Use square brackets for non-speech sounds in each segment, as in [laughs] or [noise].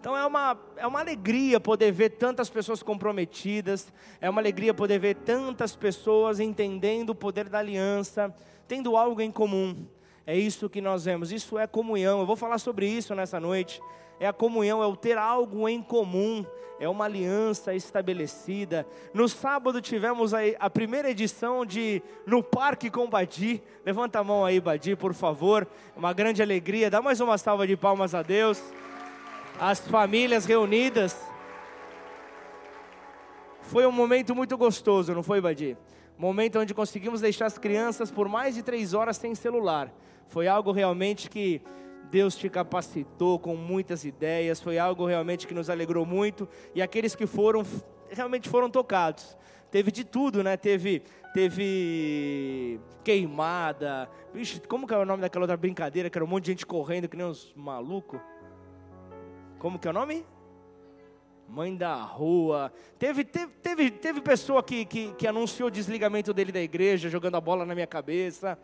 Então é uma, é uma alegria poder ver tantas pessoas comprometidas, é uma alegria poder ver tantas pessoas entendendo o poder da aliança, tendo algo em comum. É isso que nós vemos, isso é comunhão. Eu vou falar sobre isso nessa noite. É a comunhão, é o ter algo em comum, é uma aliança estabelecida. No sábado tivemos a, a primeira edição de No Parque com Badi. Levanta a mão aí, Badi, por favor. Uma grande alegria. Dá mais uma salva de palmas a Deus as famílias reunidas. Foi um momento muito gostoso, não foi, Badi? Momento onde conseguimos deixar as crianças por mais de três horas sem celular. Foi algo realmente que Deus te capacitou com muitas ideias, foi algo realmente que nos alegrou muito. E aqueles que foram, realmente foram tocados. Teve de tudo, né? Teve, teve queimada. Vixe, como que é o nome daquela outra brincadeira que era um monte de gente correndo que nem uns malucos? Como que é o nome? Mãe da rua. Teve, teve, teve, teve pessoa que, que, que anunciou o desligamento dele da igreja, jogando a bola na minha cabeça.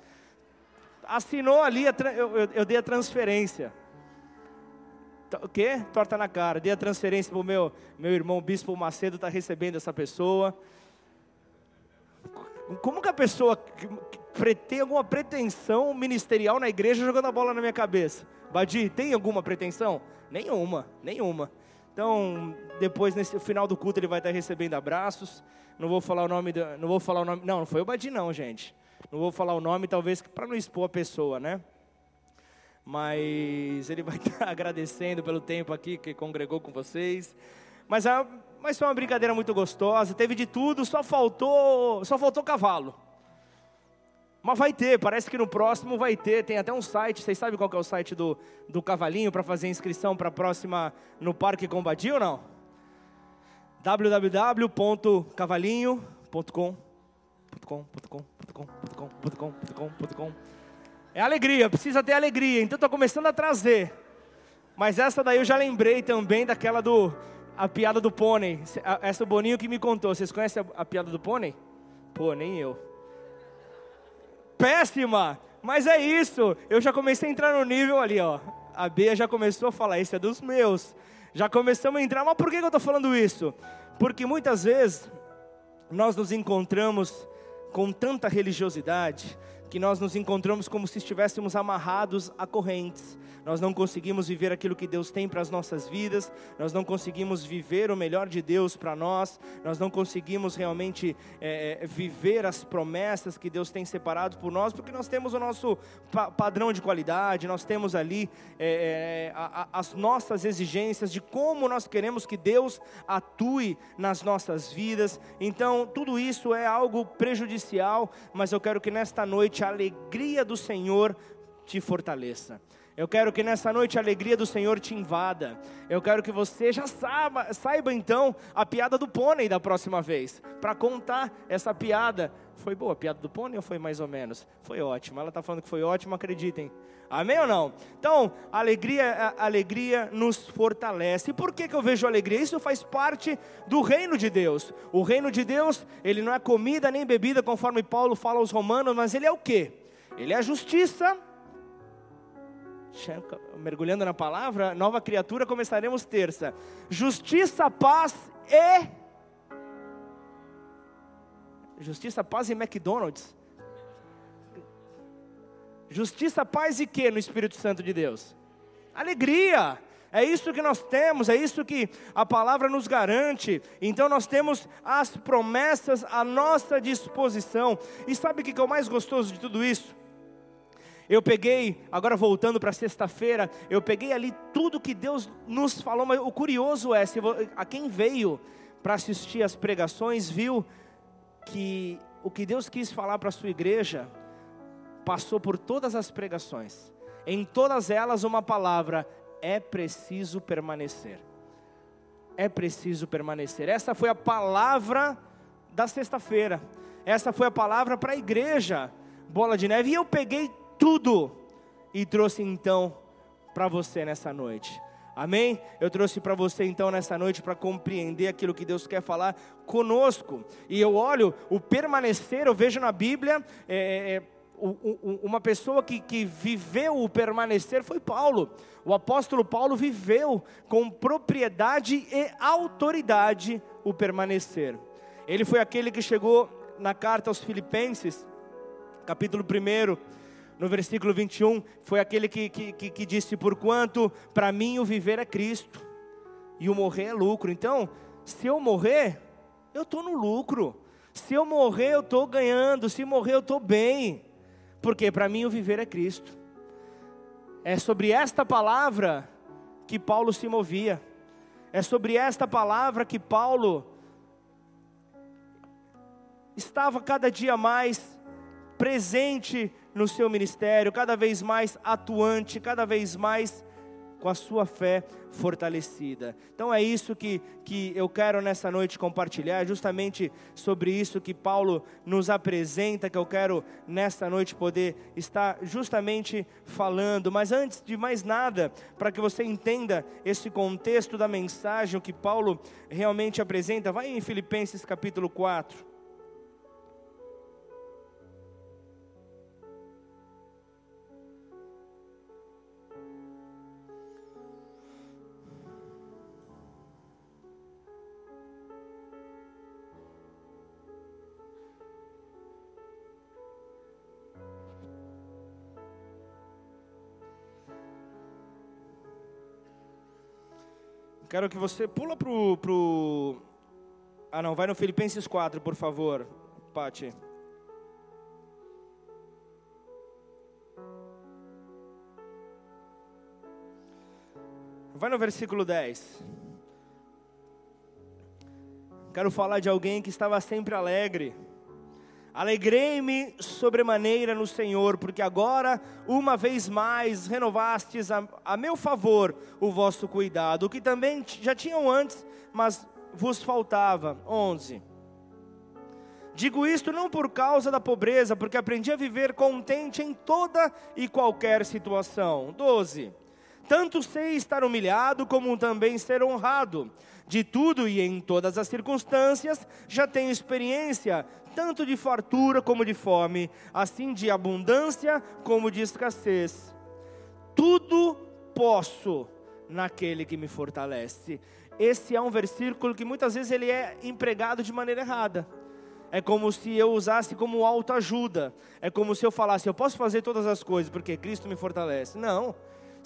Assinou ali, eu, eu, eu dei a transferência. O quê? Torta na cara. Dei a transferência para o meu, meu irmão Bispo Macedo, está recebendo essa pessoa. Como que a pessoa tem alguma pretensão ministerial na igreja jogando a bola na minha cabeça? Badi, tem alguma pretensão? Nenhuma, nenhuma. Então, depois nesse final do culto ele vai estar recebendo abraços. Não vou falar o nome, do, não vou falar o nome. Não, não foi o Badi não, gente. Não vou falar o nome, talvez para não expor a pessoa, né? Mas ele vai [laughs] estar agradecendo pelo tempo aqui que congregou com vocês. Mas, a, mas foi uma brincadeira muito gostosa. Teve de tudo, só faltou, só faltou cavalo. Mas vai ter, parece que no próximo vai ter. Tem até um site, vocês sabem qual é o site do, do Cavalinho para fazer inscrição para a próxima no Parque Combati ou não? www.cavalinho.com.com.com.com.com.com É alegria, precisa ter alegria, então estou começando a trazer. Mas essa daí eu já lembrei também daquela do a piada do pônei. Essa o Boninho que me contou. Vocês conhecem a, a piada do pônei? Pô, nem eu péssima, mas é isso. Eu já comecei a entrar no nível ali, ó. A Bea já começou a falar, isso é dos meus. Já começamos a entrar, mas por que eu estou falando isso? Porque muitas vezes nós nos encontramos com tanta religiosidade que nós nos encontramos como se estivéssemos amarrados a correntes nós não conseguimos viver aquilo que Deus tem para as nossas vidas, nós não conseguimos viver o melhor de Deus para nós, nós não conseguimos realmente é, é, viver as promessas que Deus tem separado por nós, porque nós temos o nosso pa padrão de qualidade, nós temos ali é, é, a, a, as nossas exigências de como nós queremos que Deus atue nas nossas vidas, então tudo isso é algo prejudicial, mas eu quero que nesta noite a alegria do Senhor te fortaleça. Eu quero que nessa noite a alegria do Senhor te invada. Eu quero que você já saiba, saiba então a piada do pônei da próxima vez. Para contar essa piada. Foi boa a piada do pônei ou foi mais ou menos? Foi ótima. Ela está falando que foi ótima, acreditem. Amém ou não? Então, a alegria, a alegria nos fortalece. E por que, que eu vejo alegria? Isso faz parte do reino de Deus. O reino de Deus, ele não é comida nem bebida, conforme Paulo fala aos romanos, mas ele é o quê? Ele é a justiça, mergulhando na palavra, nova criatura, começaremos terça. Justiça, paz e. Justiça, paz e McDonald's. Justiça, paz e que no Espírito Santo de Deus? Alegria. É isso que nós temos, é isso que a palavra nos garante. Então nós temos as promessas à nossa disposição. E sabe o que é o mais gostoso de tudo isso? Eu peguei, agora voltando para sexta-feira, eu peguei ali tudo que Deus nos falou, mas o curioso é, se a quem veio para assistir as pregações viu que o que Deus quis falar para a sua igreja passou por todas as pregações. Em todas elas uma palavra é preciso permanecer. É preciso permanecer. Essa foi a palavra da sexta-feira. Essa foi a palavra para a igreja. Bola de neve. E eu peguei tudo e trouxe então para você nessa noite. Amém? Eu trouxe para você então nessa noite para compreender aquilo que Deus quer falar conosco. E eu olho o permanecer, eu vejo na Bíblia é, é, uma pessoa que, que viveu o permanecer foi Paulo. O apóstolo Paulo viveu com propriedade e autoridade o permanecer. Ele foi aquele que chegou na carta aos Filipenses, capítulo 1, no versículo 21, foi aquele que, que, que, que disse: Porquanto para mim o viver é Cristo e o morrer é lucro. Então, se eu morrer, eu estou no lucro. Se eu morrer, eu estou ganhando. Se morrer, eu estou bem. Porque para mim o viver é Cristo. É sobre esta palavra que Paulo se movia. É sobre esta palavra que Paulo estava cada dia mais presente no seu ministério, cada vez mais atuante, cada vez mais com a sua fé fortalecida. Então é isso que, que eu quero nessa noite compartilhar, justamente sobre isso que Paulo nos apresenta, que eu quero nessa noite poder estar justamente falando. Mas antes de mais nada, para que você entenda esse contexto da mensagem, que Paulo realmente apresenta, vai em Filipenses capítulo 4. Quero que você pula pro, pro Ah, não, vai no Filipenses 4, por favor, Pati. Vai no versículo 10. Quero falar de alguém que estava sempre alegre. Alegrei-me sobremaneira no Senhor, porque agora, uma vez mais, renovastes a, a, meu favor o vosso cuidado, o que também já tinham antes, mas vos faltava. 11. Digo isto não por causa da pobreza, porque aprendi a viver contente em toda e qualquer situação. 12. Tanto sei estar humilhado, como também ser honrado. De tudo e em todas as circunstâncias já tenho experiência, tanto de fartura como de fome, assim de abundância como de escassez. Tudo posso naquele que me fortalece. Esse é um versículo que muitas vezes ele é empregado de maneira errada. É como se eu usasse como autoajuda. É como se eu falasse, eu posso fazer todas as coisas porque Cristo me fortalece. Não.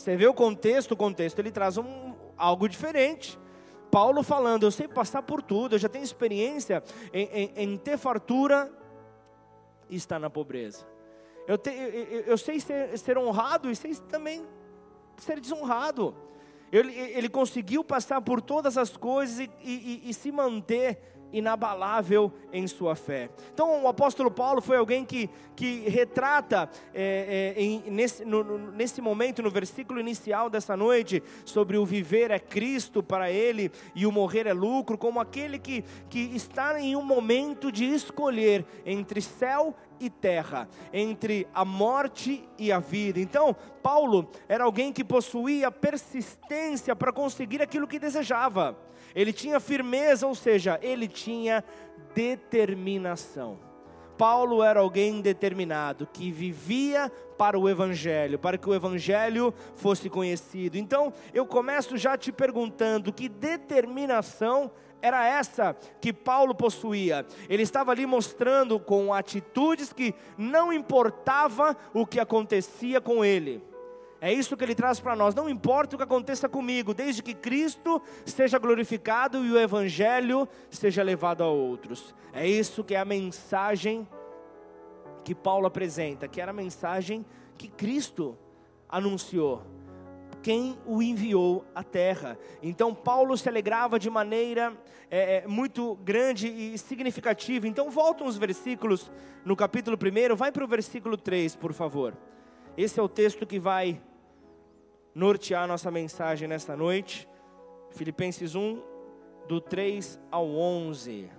Você vê o contexto, o contexto ele traz um, algo diferente. Paulo falando, eu sei passar por tudo, eu já tenho experiência em, em, em ter fartura e estar na pobreza. Eu, te, eu, eu sei ser, ser, honrado e sei também ser desonrado. Ele, ele conseguiu passar por todas as coisas e, e, e se manter inabalável em sua fé. Então, o apóstolo Paulo foi alguém que, que retrata é, é, em, nesse, no, nesse momento, no versículo inicial dessa noite, sobre o viver é Cristo para ele e o morrer é lucro, como aquele que, que está em um momento de escolher entre céu e terra, entre a morte e a vida. Então, Paulo era alguém que possuía persistência para conseguir aquilo que desejava. Ele tinha firmeza, ou seja, ele tinha determinação. Paulo era alguém determinado, que vivia para o Evangelho, para que o Evangelho fosse conhecido. Então, eu começo já te perguntando: que determinação era essa que Paulo possuía? Ele estava ali mostrando com atitudes que não importava o que acontecia com ele é isso que ele traz para nós. Não importa o que aconteça comigo, desde que Cristo seja glorificado e o Evangelho seja levado a outros. É isso que é a mensagem que Paulo apresenta, que era a mensagem que Cristo anunciou. Quem o enviou à terra. Então, Paulo se alegrava de maneira é, é muito grande e significativa. Então, voltam os versículos no capítulo 1, vai para o versículo 3, por favor. Esse é o texto que vai nortear nossa mensagem nesta noite. Filipenses 1, do 3 ao 11.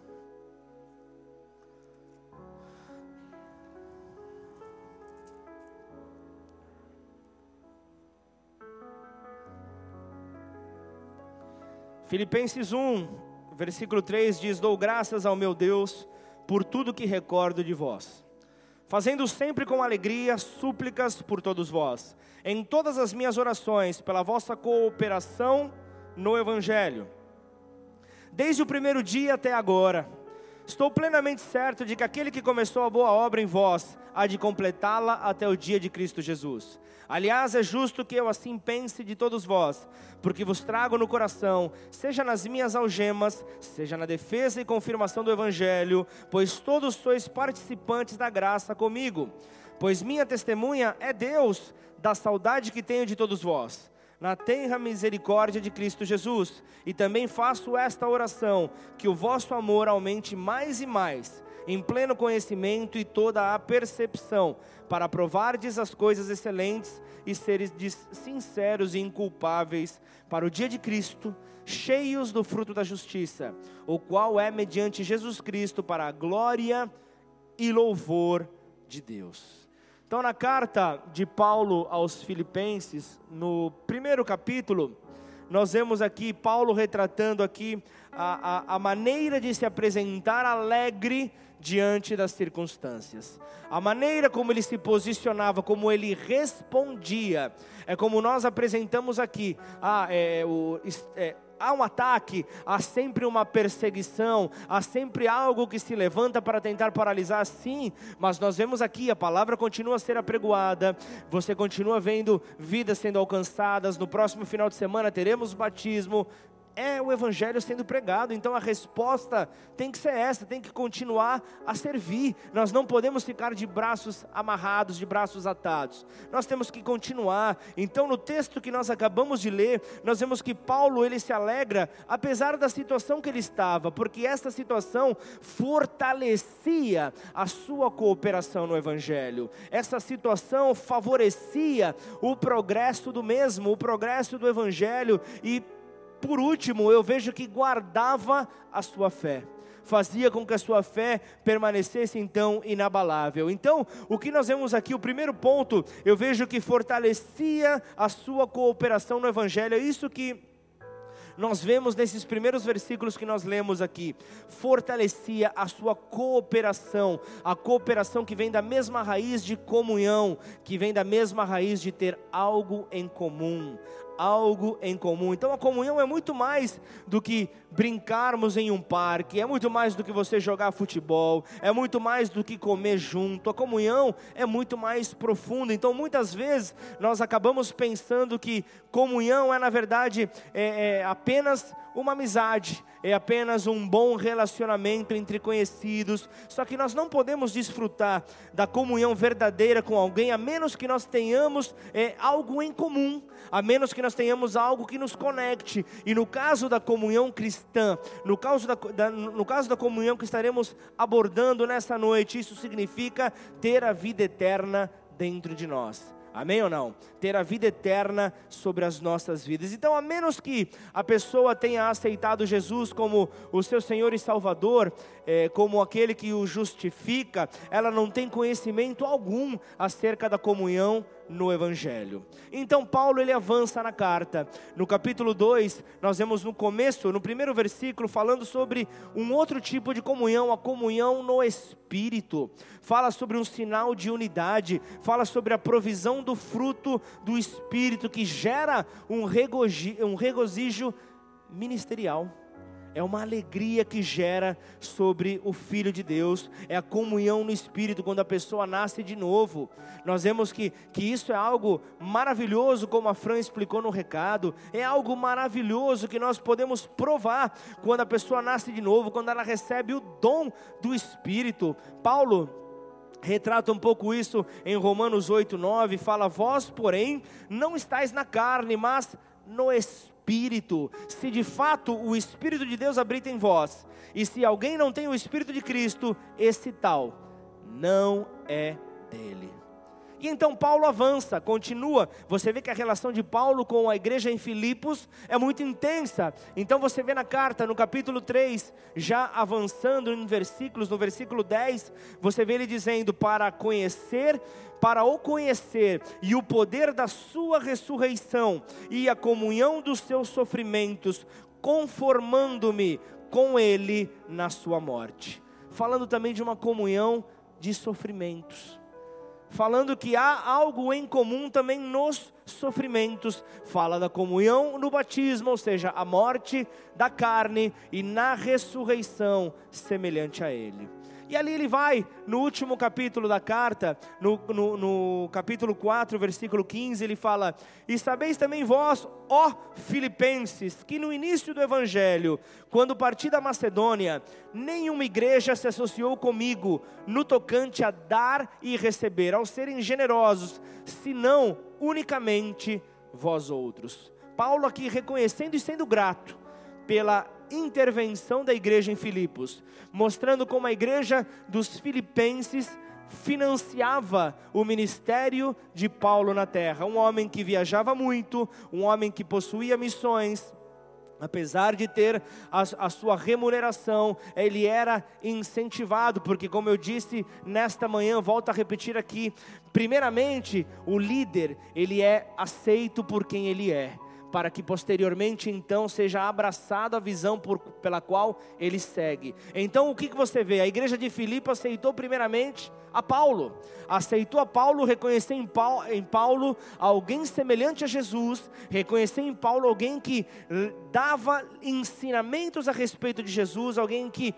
Filipenses 1, versículo 3 diz: Dou graças ao meu Deus por tudo que recordo de vós fazendo sempre com alegria súplicas por todos vós, em todas as minhas orações, pela vossa cooperação no Evangelho. Desde o primeiro dia até agora, estou plenamente certo de que aquele que começou a boa obra em vós há de completá-la até o dia de Cristo Jesus. Aliás, é justo que eu assim pense de todos vós, porque vos trago no coração, seja nas minhas algemas, seja na defesa e confirmação do Evangelho, pois todos sois participantes da graça comigo. Pois minha testemunha é Deus da saudade que tenho de todos vós na tenra misericórdia de Cristo Jesus. E também faço esta oração: que o vosso amor aumente mais e mais, em pleno conhecimento e toda a percepção, para provardes as coisas excelentes e seres sinceros e inculpáveis para o dia de Cristo, cheios do fruto da justiça, o qual é mediante Jesus Cristo para a glória e louvor de Deus. Então, na carta de Paulo aos Filipenses, no primeiro capítulo, nós vemos aqui Paulo retratando aqui a, a, a maneira de se apresentar alegre diante das circunstâncias. A maneira como ele se posicionava, como ele respondia, é como nós apresentamos aqui. Ah, é, o, é, há um ataque, há sempre uma perseguição, há sempre algo que se levanta para tentar paralisar, sim, mas nós vemos aqui, a palavra continua a ser apregoada, você continua vendo vidas sendo alcançadas, no próximo final de semana teremos batismo, é o Evangelho sendo pregado, então a resposta tem que ser essa, tem que continuar a servir. Nós não podemos ficar de braços amarrados, de braços atados. Nós temos que continuar. Então, no texto que nós acabamos de ler, nós vemos que Paulo ele se alegra, apesar da situação que ele estava, porque esta situação fortalecia a sua cooperação no Evangelho. Essa situação favorecia o progresso do mesmo, o progresso do Evangelho e por último, eu vejo que guardava a sua fé fazia com que a sua fé permanecesse então inabalável. Então, o que nós vemos aqui, o primeiro ponto, eu vejo que fortalecia a sua cooperação no Evangelho, é isso que nós vemos nesses primeiros versículos que nós lemos aqui, fortalecia a sua cooperação, a cooperação que vem da mesma raiz de comunhão, que vem da mesma raiz de ter algo em comum, algo em comum. Então a comunhão é muito mais do que brincarmos em um parque, é muito mais do que você jogar futebol, é muito mais do que comer junto. A comunhão é muito mais profunda. Então muitas vezes nós acabamos pensando que comunhão é na verdade é, é apenas uma amizade, é apenas um bom relacionamento entre conhecidos. Só que nós não podemos desfrutar da comunhão verdadeira com alguém a menos que nós tenhamos é, algo em comum, a menos que nós tenhamos algo que nos conecte. E no caso da comunhão cristã, no caso da, da, no caso da comunhão que estaremos abordando nessa noite, isso significa ter a vida eterna dentro de nós. Amém ou não? Ter a vida eterna sobre as nossas vidas. Então, a menos que a pessoa tenha aceitado Jesus como o seu Senhor e Salvador, é, como aquele que o justifica, ela não tem conhecimento algum acerca da comunhão no Evangelho. Então Paulo ele avança na carta. No capítulo 2, nós vemos no começo, no primeiro versículo, falando sobre um outro tipo de comunhão, a comunhão no Espírito. Fala sobre um sinal de unidade, fala sobre a provisão do fruto do Espírito que gera um, regozijo, um regozijo ministerial é uma alegria que gera sobre o Filho de Deus, é a comunhão no Espírito quando a pessoa nasce de novo. Nós vemos que, que isso é algo maravilhoso, como a Fran explicou no recado, é algo maravilhoso que nós podemos provar quando a pessoa nasce de novo, quando ela recebe o dom do Espírito. Paulo retrata um pouco isso em Romanos 8, 9, fala: Vós, porém, não estáis na carne, mas no Espírito Espírito. Se de fato o Espírito de Deus habita em vós, e se alguém não tem o Espírito de Cristo, esse tal não é dele. E então Paulo avança, continua. Você vê que a relação de Paulo com a igreja em Filipos é muito intensa. Então você vê na carta, no capítulo 3, já avançando em versículos, no versículo 10, você vê ele dizendo: Para conhecer, para o conhecer e o poder da sua ressurreição e a comunhão dos seus sofrimentos, conformando-me com ele na sua morte. Falando também de uma comunhão de sofrimentos falando que há algo em comum também nos sofrimentos. Fala da comunhão no batismo, ou seja, a morte da carne, e na ressurreição, semelhante a Ele. E ali ele vai, no último capítulo da carta, no, no, no, capítulo 4, versículo 15, ele fala: E sabeis também vós, ó Filipenses, que no início do evangelho, quando parti da Macedônia, nenhuma igreja se associou comigo no tocante a dar e receber, ao serem generosos, senão unicamente vós outros. Paulo aqui reconhecendo e sendo grato pela intervenção da igreja em Filipos, mostrando como a igreja dos filipenses financiava o ministério de Paulo na terra. Um homem que viajava muito, um homem que possuía missões, apesar de ter a, a, sua remuneração, ele era incentivado, porque, como eu disse nesta manhã, volto a repetir aqui: primeiramente, o líder, ele é aceito por quem ele é para que posteriormente então seja abraçado a visão por, pela qual ele segue. Então o que, que você vê? A igreja de Filipe aceitou primeiramente a Paulo, aceitou a Paulo, reconheceu em Paulo, em Paulo alguém semelhante a Jesus, reconheceu em Paulo alguém que dava ensinamentos a respeito de Jesus, alguém que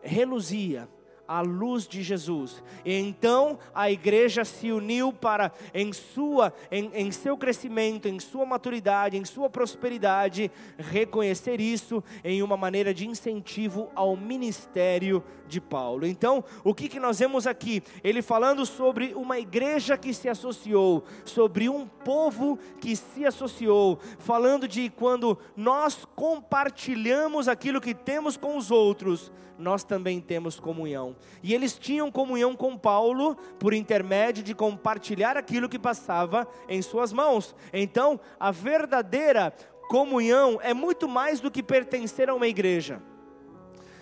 reluzia a luz de Jesus. E então a igreja se uniu para, em, sua, em, em seu crescimento, em sua maturidade, em sua prosperidade, reconhecer isso em uma maneira de incentivo ao ministério de Paulo. Então, o que, que nós vemos aqui? Ele falando sobre uma igreja que se associou, sobre um povo que se associou, falando de quando nós compartilhamos aquilo que temos com os outros, nós também temos comunhão. E eles tinham comunhão com Paulo por intermédio de compartilhar aquilo que passava em suas mãos. Então, a verdadeira comunhão é muito mais do que pertencer a uma igreja.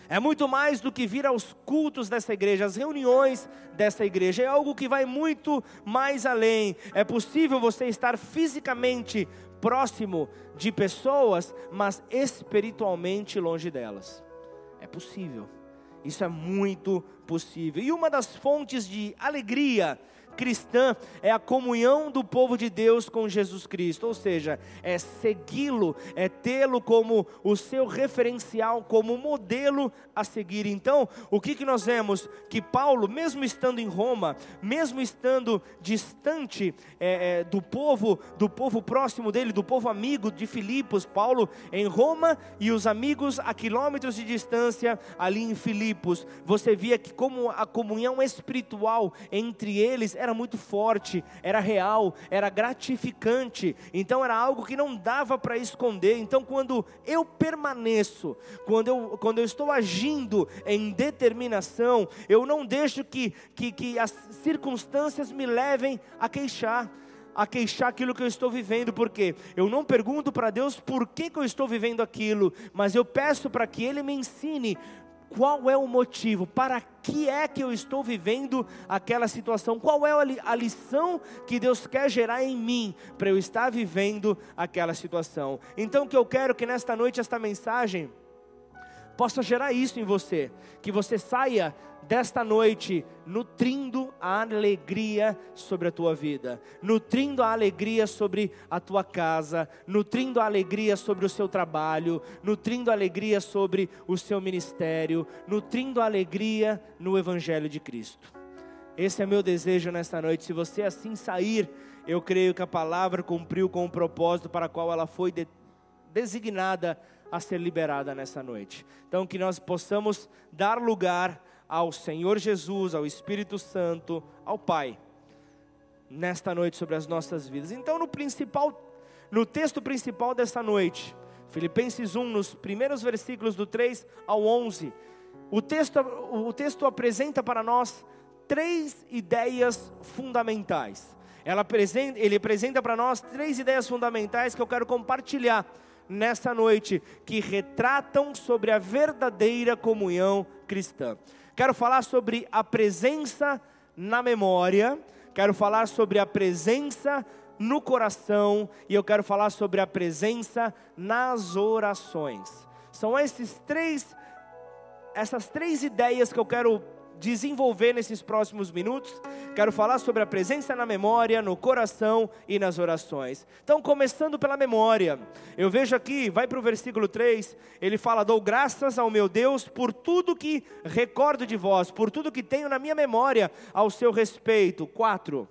É muito mais do que vir aos cultos dessa igreja, às reuniões dessa igreja. É algo que vai muito mais além. É possível você estar fisicamente próximo de pessoas, mas espiritualmente longe delas. É possível. Isso é muito possível. E uma das fontes de alegria cristã é a comunhão do povo de Deus com Jesus Cristo, ou seja, é segui-lo, é tê-lo como o seu referencial, como modelo a seguir. Então, o que, que nós vemos? Que Paulo, mesmo estando em Roma, mesmo estando distante é, é, do povo, do povo próximo dele, do povo amigo de Filipos, Paulo em Roma e os amigos a quilômetros de distância ali em Filipos, você via que como a comunhão espiritual entre eles era muito forte, era real, era gratificante, então era algo que não dava para esconder. Então, quando eu permaneço, quando eu, quando eu estou agindo em determinação, eu não deixo que, que, que as circunstâncias me levem a queixar a queixar aquilo que eu estou vivendo, porque eu não pergunto para Deus por que, que eu estou vivendo aquilo, mas eu peço para que Ele me ensine qual é o motivo, para que é que eu estou vivendo aquela situação, qual é a lição que Deus quer gerar em mim para eu estar vivendo aquela situação. Então, o que eu quero que nesta noite, esta mensagem possa gerar isso em você, que você saia desta noite nutrindo a alegria sobre a tua vida, nutrindo a alegria sobre a tua casa, nutrindo a alegria sobre o seu trabalho, nutrindo a alegria sobre o seu ministério, nutrindo a alegria no Evangelho de Cristo. Esse é meu desejo nesta noite. Se você assim sair, eu creio que a palavra cumpriu com o propósito para qual ela foi de, designada a ser liberada nessa noite. Então, que nós possamos dar lugar ao Senhor Jesus, ao Espírito Santo, ao Pai, nesta noite sobre as nossas vidas. Então, no principal, no texto principal dessa noite, Filipenses 1, nos primeiros versículos do 3 ao 11, o texto, o texto apresenta para nós três ideias fundamentais. Apresenta, ele apresenta para nós três ideias fundamentais que eu quero compartilhar nessa noite, que retratam sobre a verdadeira comunhão cristã. Quero falar sobre a presença na memória, quero falar sobre a presença no coração e eu quero falar sobre a presença nas orações. São esses três essas três ideias que eu quero desenvolver nesses próximos minutos. Quero falar sobre a presença na memória, no coração e nas orações. Então, começando pela memória, eu vejo aqui, vai para o versículo 3, ele fala: Dou graças ao meu Deus por tudo que recordo de vós, por tudo que tenho na minha memória ao seu respeito. 4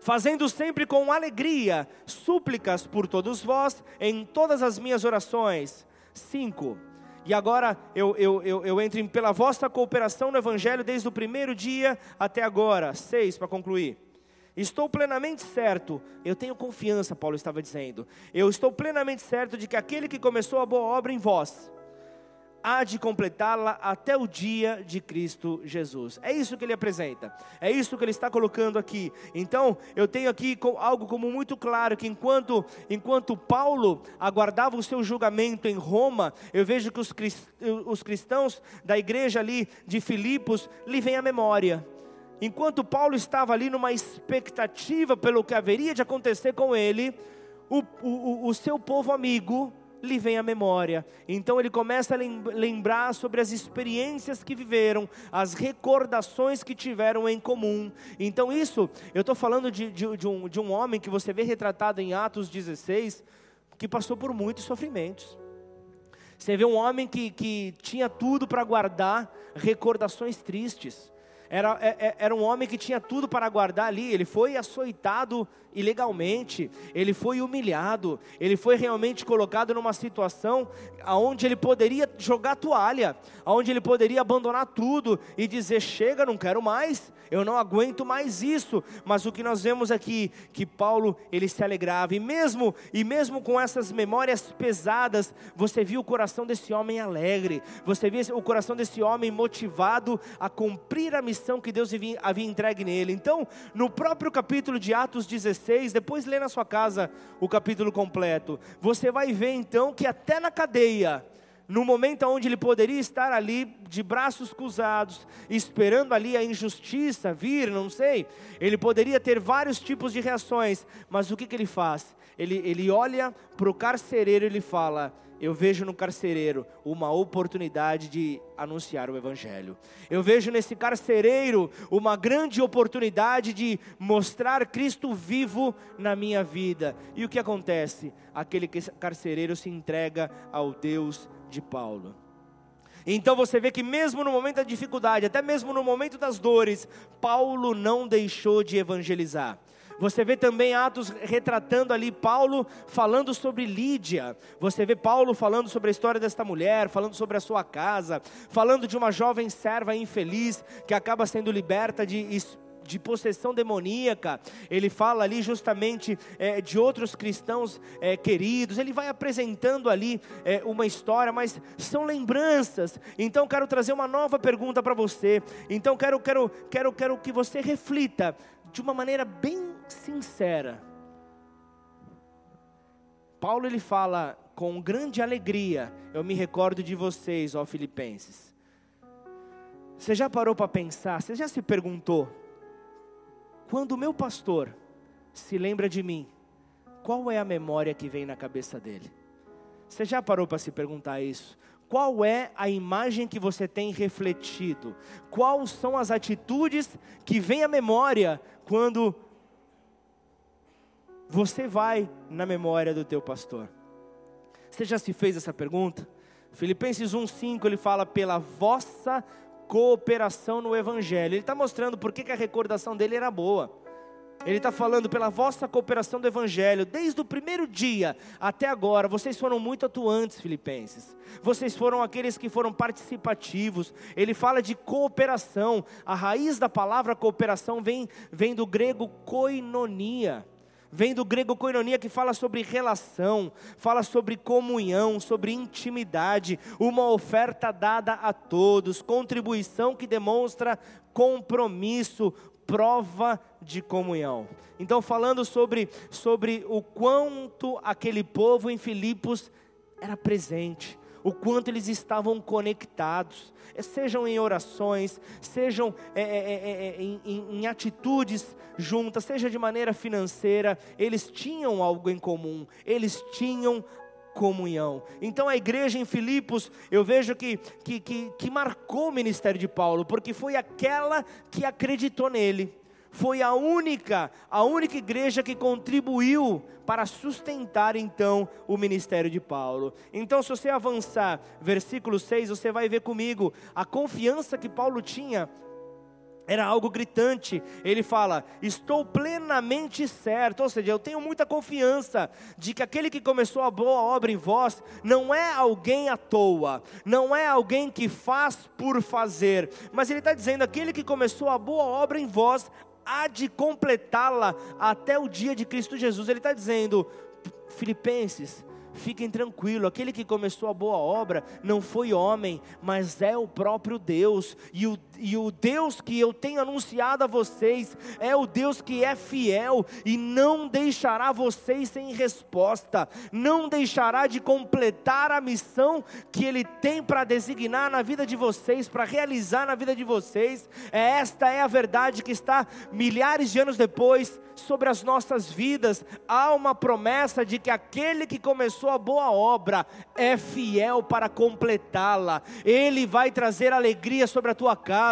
fazendo sempre com alegria súplicas por todos vós em todas as minhas orações. 5 e agora eu, eu, eu, eu entro em pela vossa cooperação no Evangelho desde o primeiro dia até agora. Seis, para concluir. Estou plenamente certo, eu tenho confiança, Paulo estava dizendo. Eu estou plenamente certo de que aquele que começou a boa obra em vós, há de completá-la até o dia de Cristo Jesus. É isso que ele apresenta, é isso que ele está colocando aqui. Então, eu tenho aqui algo como muito claro que enquanto enquanto Paulo aguardava o seu julgamento em Roma, eu vejo que os, os cristãos da igreja ali de Filipos lhe vem à memória. Enquanto Paulo estava ali numa expectativa pelo que haveria de acontecer com ele, o, o, o seu povo amigo, lhe vem à memória. Então ele começa a lembrar sobre as experiências que viveram, as recordações que tiveram em comum. Então, isso, eu estou falando de, de, de, um, de um homem que você vê retratado em Atos 16, que passou por muitos sofrimentos. Você vê um homem que, que tinha tudo para guardar recordações tristes. Era, é, é, era um homem que tinha tudo para guardar ali. Ele foi açoitado ilegalmente, ele foi humilhado, ele foi realmente colocado numa situação onde ele poderia jogar toalha, onde ele poderia abandonar tudo e dizer: chega, não quero mais, eu não aguento mais isso. Mas o que nós vemos aqui, que Paulo ele se alegrava, e mesmo, e mesmo com essas memórias pesadas, você viu o coração desse homem alegre, você viu o coração desse homem motivado a cumprir a missão que Deus havia entregue nele. Então, no próprio capítulo de Atos 16, 16, depois lê na sua casa o capítulo completo. Você vai ver então que até na cadeia, no momento onde ele poderia estar ali de braços cruzados, esperando ali a injustiça vir, não sei, ele poderia ter vários tipos de reações, mas o que, que ele faz? Ele, ele olha para o carcereiro e ele fala: eu vejo no carcereiro uma oportunidade de anunciar o Evangelho. Eu vejo nesse carcereiro uma grande oportunidade de mostrar Cristo vivo na minha vida. E o que acontece? Aquele carcereiro se entrega ao Deus de Paulo. Então você vê que mesmo no momento da dificuldade, até mesmo no momento das dores, Paulo não deixou de evangelizar. Você vê também Atos retratando ali Paulo falando sobre Lídia. Você vê Paulo falando sobre a história desta mulher, falando sobre a sua casa, falando de uma jovem serva infeliz que acaba sendo liberta de de possessão demoníaca, ele fala ali justamente é, de outros cristãos é, queridos, ele vai apresentando ali é, uma história, mas são lembranças. Então quero trazer uma nova pergunta para você. Então quero, quero, quero, quero que você reflita de uma maneira bem sincera. Paulo ele fala com grande alegria, eu me recordo de vocês, ó Filipenses. Você já parou para pensar, você já se perguntou, quando o meu pastor se lembra de mim, qual é a memória que vem na cabeça dele? Você já parou para se perguntar isso? Qual é a imagem que você tem refletido? Quais são as atitudes que vêm à memória quando você vai na memória do teu pastor? Você já se fez essa pergunta? Filipenses 1,5 ele fala pela vossa cooperação no Evangelho. Ele está mostrando por que a recordação dele era boa. Ele está falando pela vossa cooperação do Evangelho, desde o primeiro dia até agora, vocês foram muito atuantes, filipenses. Vocês foram aqueles que foram participativos. Ele fala de cooperação. A raiz da palavra cooperação vem, vem do grego koinonia. Vem do grego koinonia que fala sobre relação, fala sobre comunhão, sobre intimidade, uma oferta dada a todos, contribuição que demonstra compromisso, prova de comunhão. Então, falando sobre, sobre o quanto aquele povo em Filipos era presente, o quanto eles estavam conectados, eh, sejam em orações, sejam é, é, é, em, em, atitudes juntas, seja de maneira financeira, eles tinham algo em comum, eles tinham comunhão. Então a igreja em Filipos, eu vejo que, que, que, que marcou o ministério de Paulo, porque foi aquela que acreditou nele foi a única, a única igreja que contribuiu para sustentar então o ministério de Paulo. Então, se você avançar, versículo 6, você vai ver comigo a confiança que Paulo tinha era algo gritante. Ele fala: Estou plenamente certo, ou seja, eu tenho muita confiança de que aquele que começou a boa obra em vós não é alguém à toa, não é alguém que faz por fazer, mas ele está dizendo: aquele que começou a boa obra em vós há de completá-la até o dia de Cristo Jesus. Ele está dizendo, Filipenses, Fiquem tranquilos, aquele que começou a boa obra não foi homem, mas é o próprio Deus, e o, e o Deus que eu tenho anunciado a vocês é o Deus que é fiel e não deixará vocês sem resposta, não deixará de completar a missão que Ele tem para designar na vida de vocês, para realizar na vida de vocês. É, esta é a verdade que está milhares de anos depois sobre as nossas vidas, há uma promessa de que aquele que começou a boa obra é fiel para completá-la. Ele vai trazer alegria sobre a tua casa,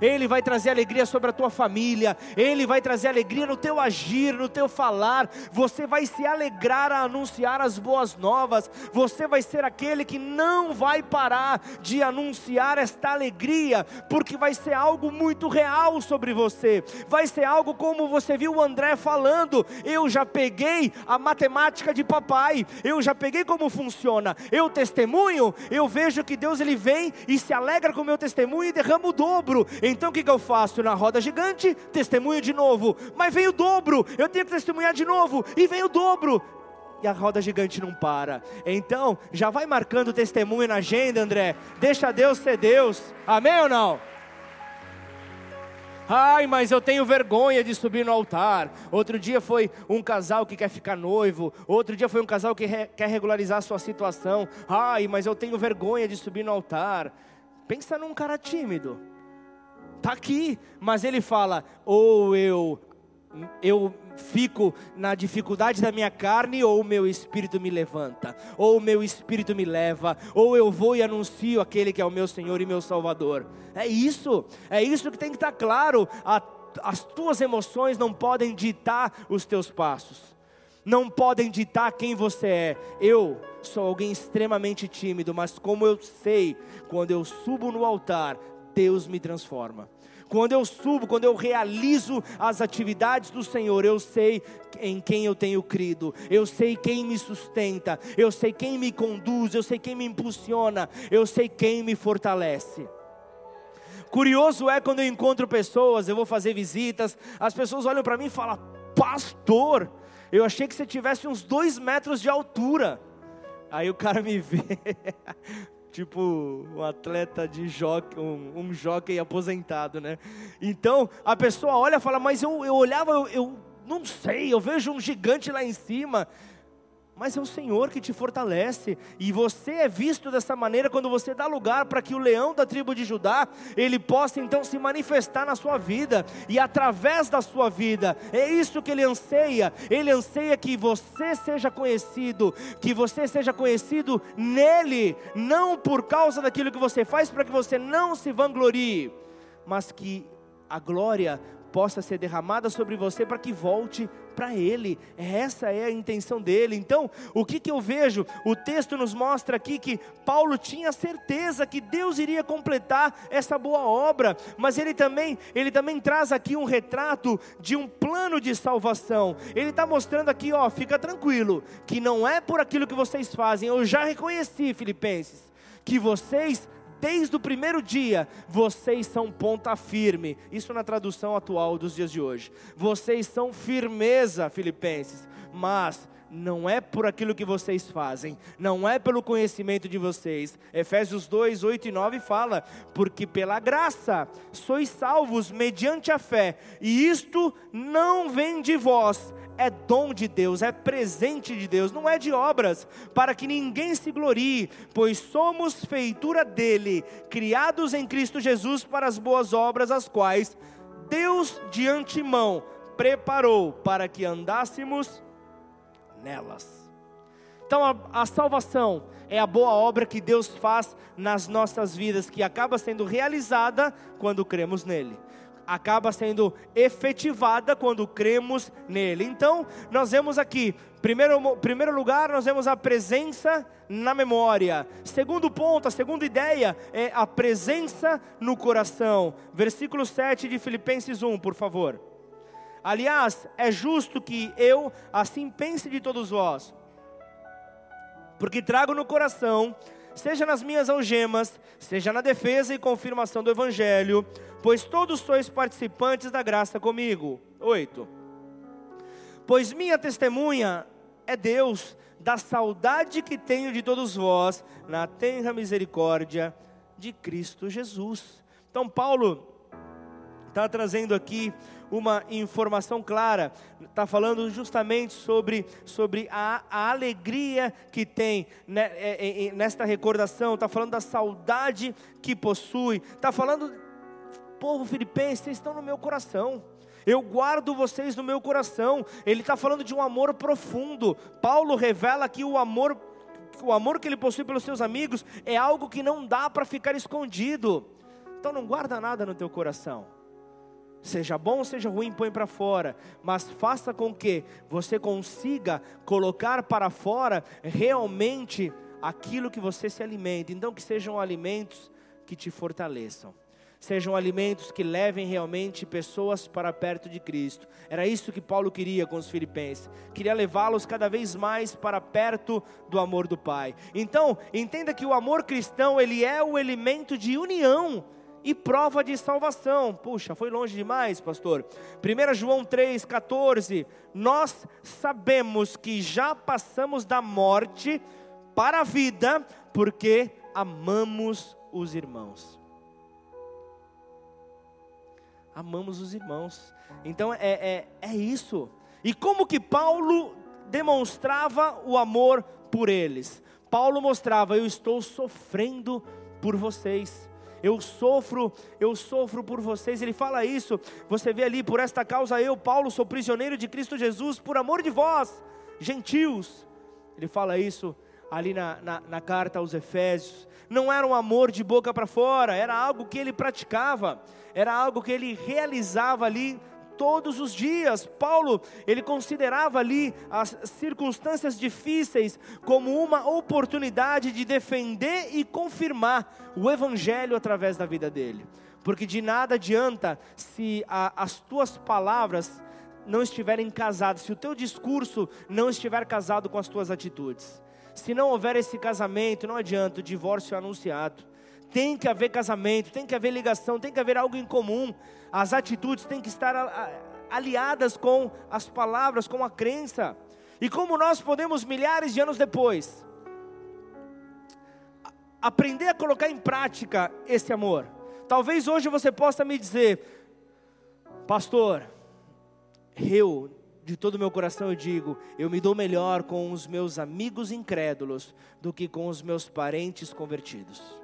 ele vai trazer alegria sobre a tua família, ele vai trazer alegria no teu agir, no teu falar. Você vai se alegrar a anunciar as boas novas. Você vai ser aquele que não vai parar de anunciar esta alegria, porque vai ser algo muito real sobre você. Vai ser algo como você viu o André falando, eu já peguei a matemática de papai, eu já peguei como funciona. Eu testemunho, eu vejo que Deus ele vem e se alegra com o meu testemunho e derrama o dobro. Então o que, que eu faço? Na roda gigante, testemunho de novo, mas vem o dobro, eu tenho que testemunhar de novo, e vem o dobro e a roda gigante não para. Então, já vai marcando testemunho na agenda, André. Deixa Deus ser Deus. Amém ou não? Ai, mas eu tenho vergonha de subir no altar. Outro dia foi um casal que quer ficar noivo. Outro dia foi um casal que re quer regularizar a sua situação. Ai, mas eu tenho vergonha de subir no altar. Pensa num cara tímido. Tá aqui, mas ele fala: ou eu eu fico na dificuldade da minha carne, ou o meu espírito me levanta, ou o meu espírito me leva, ou eu vou e anuncio aquele que é o meu Senhor e meu Salvador. É isso, é isso que tem que estar claro. As tuas emoções não podem ditar os teus passos, não podem ditar quem você é. Eu sou alguém extremamente tímido, mas como eu sei, quando eu subo no altar, Deus me transforma. Quando eu subo, quando eu realizo as atividades do Senhor, eu sei em quem eu tenho crido, eu sei quem me sustenta, eu sei quem me conduz, eu sei quem me impulsiona, eu sei quem me fortalece. Curioso é quando eu encontro pessoas, eu vou fazer visitas, as pessoas olham para mim e falam: Pastor, eu achei que você tivesse uns dois metros de altura. Aí o cara me [laughs] vê, tipo um atleta de jockey, um, um jockey aposentado, né? Então a pessoa olha e fala, mas eu, eu olhava, eu, eu não sei, eu vejo um gigante lá em cima mas é o Senhor que te fortalece, e você é visto dessa maneira quando você dá lugar para que o leão da tribo de Judá, ele possa então se manifestar na sua vida, e através da sua vida, é isso que ele anseia, ele anseia que você seja conhecido, que você seja conhecido nele, não por causa daquilo que você faz, para que você não se vanglorie, mas que a glória possa ser derramada sobre você para que volte para Ele. Essa é a intenção dele. Então, o que, que eu vejo? O texto nos mostra aqui que Paulo tinha certeza que Deus iria completar essa boa obra, mas ele também, ele também traz aqui um retrato de um plano de salvação. Ele está mostrando aqui, ó, fica tranquilo, que não é por aquilo que vocês fazem. Eu já reconheci, Filipenses, que vocês desde o primeiro dia, vocês são ponta firme. Isso na tradução atual dos dias de hoje. Vocês são firmeza, Filipenses, mas não é por aquilo que vocês fazem, não é pelo conhecimento de vocês. Efésios 2, 8 e 9 fala: Porque pela graça sois salvos mediante a fé, e isto não vem de vós, é dom de Deus, é presente de Deus, não é de obras, para que ninguém se glorie, pois somos feitura dele, criados em Cristo Jesus para as boas obras, as quais Deus de antemão preparou para que andássemos nelas. Então a, a salvação é a boa obra que Deus faz nas nossas vidas, que acaba sendo realizada quando cremos nele acaba sendo efetivada quando cremos nele. Então, nós vemos aqui, primeiro, primeiro lugar, nós vemos a presença na memória. Segundo ponto, a segunda ideia é a presença no coração. Versículo 7 de Filipenses 1, por favor. Aliás, é justo que eu assim pense de todos vós, porque trago no coração seja nas minhas algemas, seja na defesa e confirmação do Evangelho, pois todos sois participantes da graça comigo. 8. Pois minha testemunha é Deus, da saudade que tenho de todos vós, na tenra misericórdia de Cristo Jesus. Então, Paulo está trazendo aqui uma informação clara, está falando justamente sobre, sobre a, a alegria que tem né, é, é, nesta recordação, está falando da saudade que possui, está falando, povo filipense, vocês estão no meu coração. Eu guardo vocês no meu coração. Ele está falando de um amor profundo. Paulo revela que o amor o amor que ele possui pelos seus amigos é algo que não dá para ficar escondido. Então não guarda nada no teu coração. Seja bom seja ruim, põe para fora, mas faça com que você consiga colocar para fora realmente aquilo que você se alimenta. Então, que sejam alimentos que te fortaleçam, sejam alimentos que levem realmente pessoas para perto de Cristo. Era isso que Paulo queria com os filipenses, queria levá-los cada vez mais para perto do amor do Pai. Então, entenda que o amor cristão, ele é o elemento de união e prova de salvação. Puxa, foi longe demais, pastor. 1 João 3,14. Nós sabemos que já passamos da morte para a vida, porque amamos os irmãos. Amamos os irmãos. Então é, é, é isso. E como que Paulo demonstrava o amor por eles? Paulo mostrava: Eu estou sofrendo por vocês eu sofro, eu sofro por vocês. Ele fala isso. Você vê ali, por esta causa eu, Paulo, sou prisioneiro de Cristo Jesus, por amor de vós, gentios. Ele fala isso ali na, na, na carta aos Efésios. Não era um amor de boca para fora, era algo que ele praticava, era algo que ele realizava ali todos os dias. Paulo, ele considerava ali as circunstâncias difíceis como uma oportunidade de defender e confirmar o evangelho através da vida dele. Porque de nada adianta se a, as tuas palavras não estiverem casadas, se o teu discurso não estiver casado com as tuas atitudes. Se não houver esse casamento, não adianta, o divórcio é anunciado. Tem que haver casamento, tem que haver ligação, tem que haver algo em comum. As atitudes têm que estar aliadas com as palavras, com a crença. E como nós podemos, milhares de anos depois, aprender a colocar em prática esse amor? Talvez hoje você possa me dizer, pastor, eu, de todo o meu coração eu digo, eu me dou melhor com os meus amigos incrédulos do que com os meus parentes convertidos.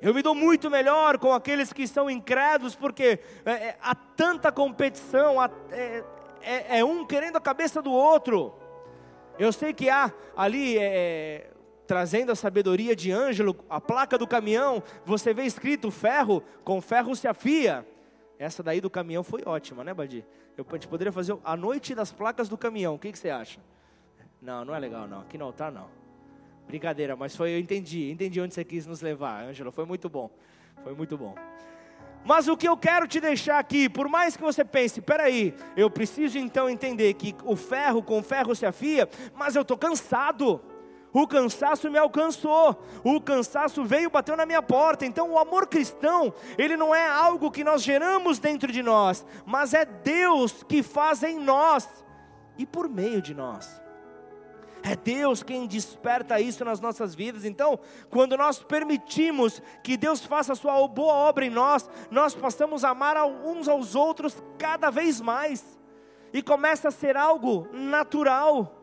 Eu me dou muito melhor com aqueles que são incrédulos, porque é, é, há tanta competição, há, é, é, é, um querendo a cabeça do outro. Eu sei que há ali, é, é, trazendo a sabedoria de Ângelo, a placa do caminhão, você vê escrito ferro, com ferro se afia. Essa daí do caminhão foi ótima, né, Badi? Eu, a gente poderia fazer a noite das placas do caminhão, o que, que você acha? Não, não é legal não, aqui no altar não. Brincadeira, mas foi, eu entendi, entendi onde você quis nos levar, Ângelo, foi muito bom, foi muito bom. Mas o que eu quero te deixar aqui, por mais que você pense, peraí, eu preciso então entender que o ferro com ferro se afia, mas eu estou cansado. O cansaço me alcançou, o cansaço veio, bateu na minha porta. Então, o amor cristão, ele não é algo que nós geramos dentro de nós, mas é Deus que faz em nós e por meio de nós. É Deus quem desperta isso nas nossas vidas. Então, quando nós permitimos que Deus faça a sua boa obra em nós, nós passamos a amar uns aos outros cada vez mais. E começa a ser algo natural.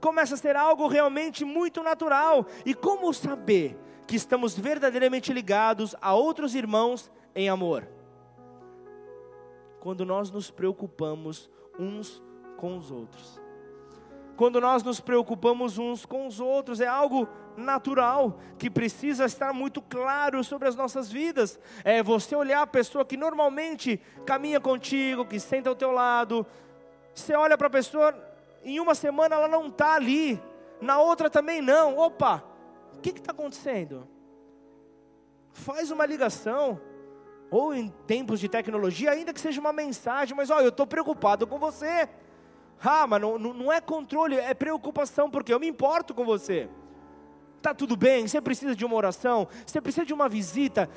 Começa a ser algo realmente muito natural. E como saber que estamos verdadeiramente ligados a outros irmãos em amor? Quando nós nos preocupamos uns com os outros quando nós nos preocupamos uns com os outros, é algo natural que precisa estar muito claro sobre as nossas vidas. É você olhar a pessoa que normalmente caminha contigo, que senta ao teu lado, você olha para a pessoa, em uma semana ela não está ali, na outra também não. Opa, o que está acontecendo? Faz uma ligação, ou em tempos de tecnologia, ainda que seja uma mensagem, mas olha, eu estou preocupado com você. Ah, mas não, não é controle, é preocupação, porque eu me importo com você. Está tudo bem, você precisa de uma oração, você precisa de uma visita.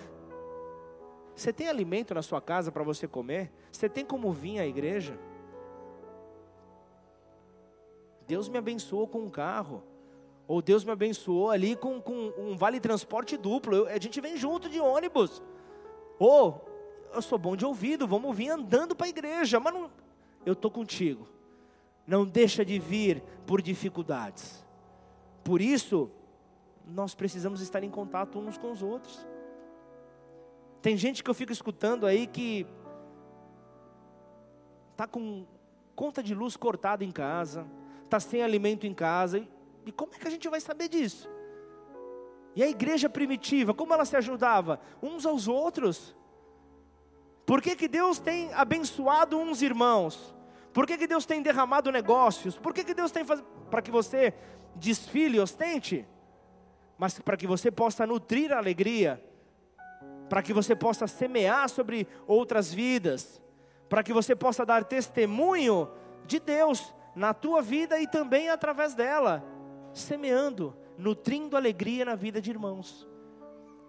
Você tem alimento na sua casa para você comer? Você tem como vir à igreja? Deus me abençoou com um carro. Ou Deus me abençoou ali com, com um vale transporte duplo. Eu, a gente vem junto de ônibus. Ou eu sou bom de ouvido, vamos vir andando para a igreja. Mas não, eu estou contigo. Não deixa de vir por dificuldades. Por isso, nós precisamos estar em contato uns com os outros. Tem gente que eu fico escutando aí que está com conta de luz cortada em casa, está sem alimento em casa. E como é que a gente vai saber disso? E a igreja primitiva, como ela se ajudava? Uns aos outros. Por que, que Deus tem abençoado uns irmãos? Por que, que Deus tem derramado negócios? Por que, que Deus tem para que você desfile, ostente? Mas para que você possa nutrir a alegria, para que você possa semear sobre outras vidas, para que você possa dar testemunho de Deus na tua vida e também através dela, semeando, nutrindo alegria na vida de irmãos.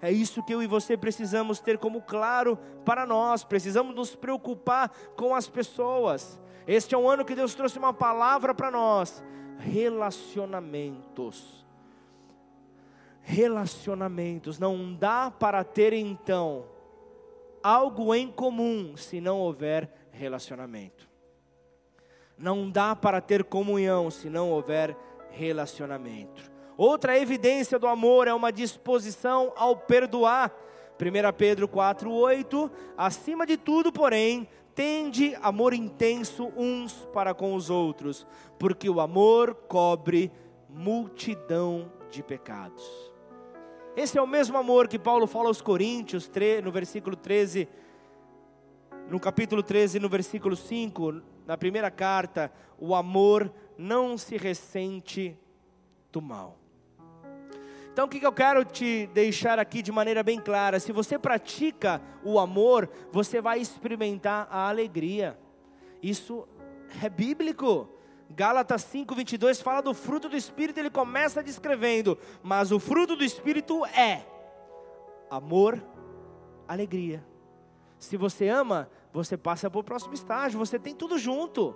É isso que eu e você precisamos ter como claro para nós, precisamos nos preocupar com as pessoas. Este é um ano que Deus trouxe uma palavra para nós: relacionamentos. Relacionamentos, não dá para ter então algo em comum se não houver relacionamento. Não dá para ter comunhão se não houver relacionamento. Outra evidência do amor é uma disposição ao perdoar. 1 Pedro 4,8: Acima de tudo, porém, tende amor intenso uns para com os outros, porque o amor cobre multidão de pecados. Esse é o mesmo amor que Paulo fala aos Coríntios, no versículo 13, no capítulo 13, no versículo 5, na primeira carta, o amor não se ressente do mal. Então o que eu quero te deixar aqui de maneira bem clara: se você pratica o amor, você vai experimentar a alegria. Isso é bíblico. Gálatas 5:22 fala do fruto do espírito, ele começa descrevendo, mas o fruto do espírito é amor, alegria. Se você ama, você passa para o próximo estágio, você tem tudo junto,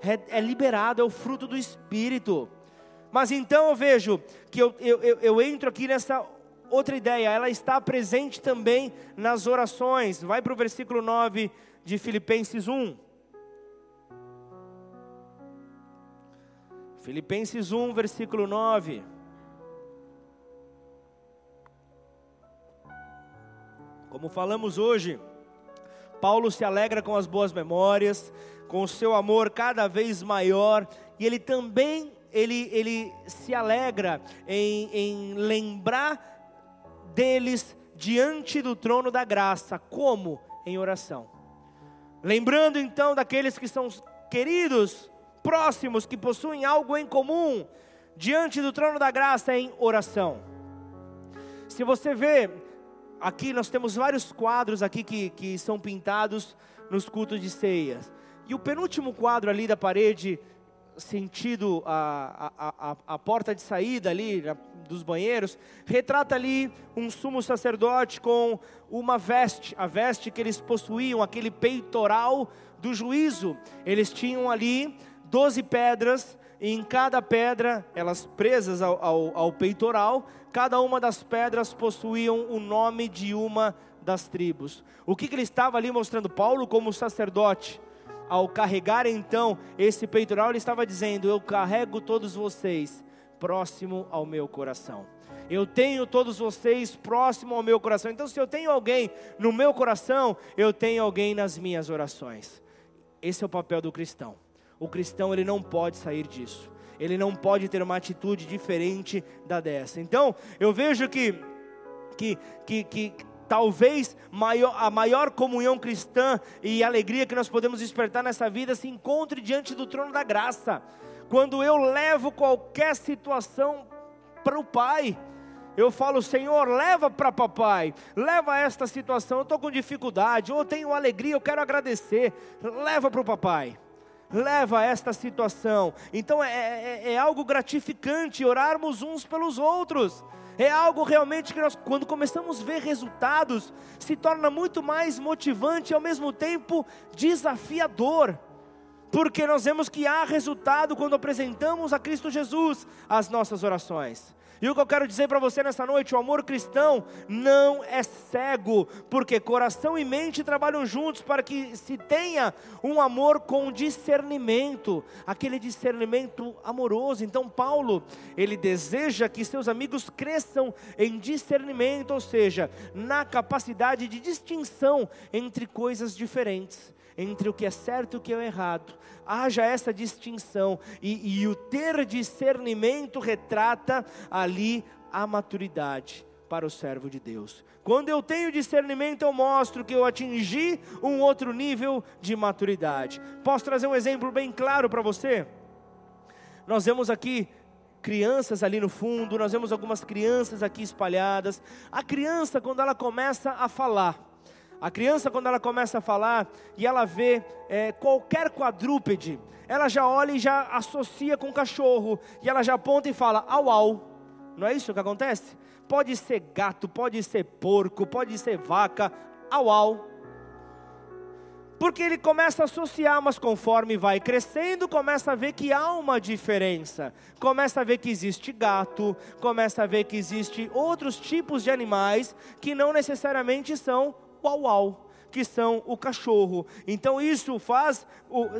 é, é liberado, é o fruto do Espírito. Mas então eu vejo que eu, eu, eu, entro aqui nessa outra ideia, ela está presente também nas orações. Vai para o versículo 9 de Filipenses 1. Filipenses 1, versículo 9. Como falamos hoje, Paulo se alegra com as boas memórias, com o seu amor cada vez maior, e ele também ele, ele se alegra em, em lembrar deles diante do trono da graça, como? Em oração. Lembrando então daqueles que são queridos, próximos, que possuem algo em comum, diante do trono da graça em oração. Se você vê aqui nós temos vários quadros aqui que, que são pintados nos cultos de ceias. E o penúltimo quadro ali da parede, sentido a, a, a, a porta de saída ali dos banheiros, retrata ali um sumo sacerdote com uma veste, a veste que eles possuíam, aquele peitoral do juízo. Eles tinham ali doze pedras, e em cada pedra, elas presas ao, ao, ao peitoral, cada uma das pedras possuíam o nome de uma das tribos. O que, que ele estava ali mostrando? Paulo, como sacerdote, ao carregar então esse peitoral, ele estava dizendo: Eu carrego todos vocês próximo ao meu coração. Eu tenho todos vocês próximo ao meu coração. Então, se eu tenho alguém no meu coração, eu tenho alguém nas minhas orações. Esse é o papel do cristão. O cristão ele não pode sair disso. ele não pode ter uma atitude diferente da dessa. Então, eu vejo que, que, que, que talvez maior, a maior comunhão cristã e alegria que nós podemos despertar nessa vida se encontre diante do trono da graça. Quando eu levo qualquer situação para o Pai, eu falo, Senhor, leva para papai, leva esta situação, eu estou com dificuldade, ou tenho alegria, eu quero agradecer, leva para o papai leva esta situação. Então é, é, é, algo gratificante orarmos uns pelos outros. É algo realmente que nós, quando começamos a ver resultados, se torna muito mais motivante e ao mesmo tempo desafiador. Porque nós vemos que há resultado quando apresentamos a Cristo Jesus as nossas orações. E o que eu quero dizer para você nessa noite, o amor cristão não é cego, porque coração e mente trabalham juntos para que se tenha um amor com discernimento, aquele discernimento amoroso. Então Paulo, ele deseja que seus amigos cresçam em discernimento, ou seja, na capacidade de distinção entre coisas diferentes entre o que é certo e o que é errado. Haja essa distinção, e, e o ter discernimento retrata ali a maturidade para o servo de Deus. Quando eu tenho discernimento, eu mostro que eu atingi um outro nível de maturidade. Posso trazer um exemplo bem claro para você? Nós vemos aqui crianças ali no fundo, nós vemos algumas crianças aqui espalhadas. A criança, quando ela começa a falar, a criança, quando ela começa a falar e ela vê é, qualquer quadrúpede, ela já olha e já associa com cachorro, e ela já aponta e fala, au au. Não é isso que acontece? Pode ser gato, pode ser porco, pode ser vaca, au au. Porque ele começa a associar, mas conforme vai crescendo, começa a ver que há uma diferença. Começa a ver que existe gato, começa a ver que existe outros tipos de animais que não necessariamente são uau uau que são o cachorro. Então isso faz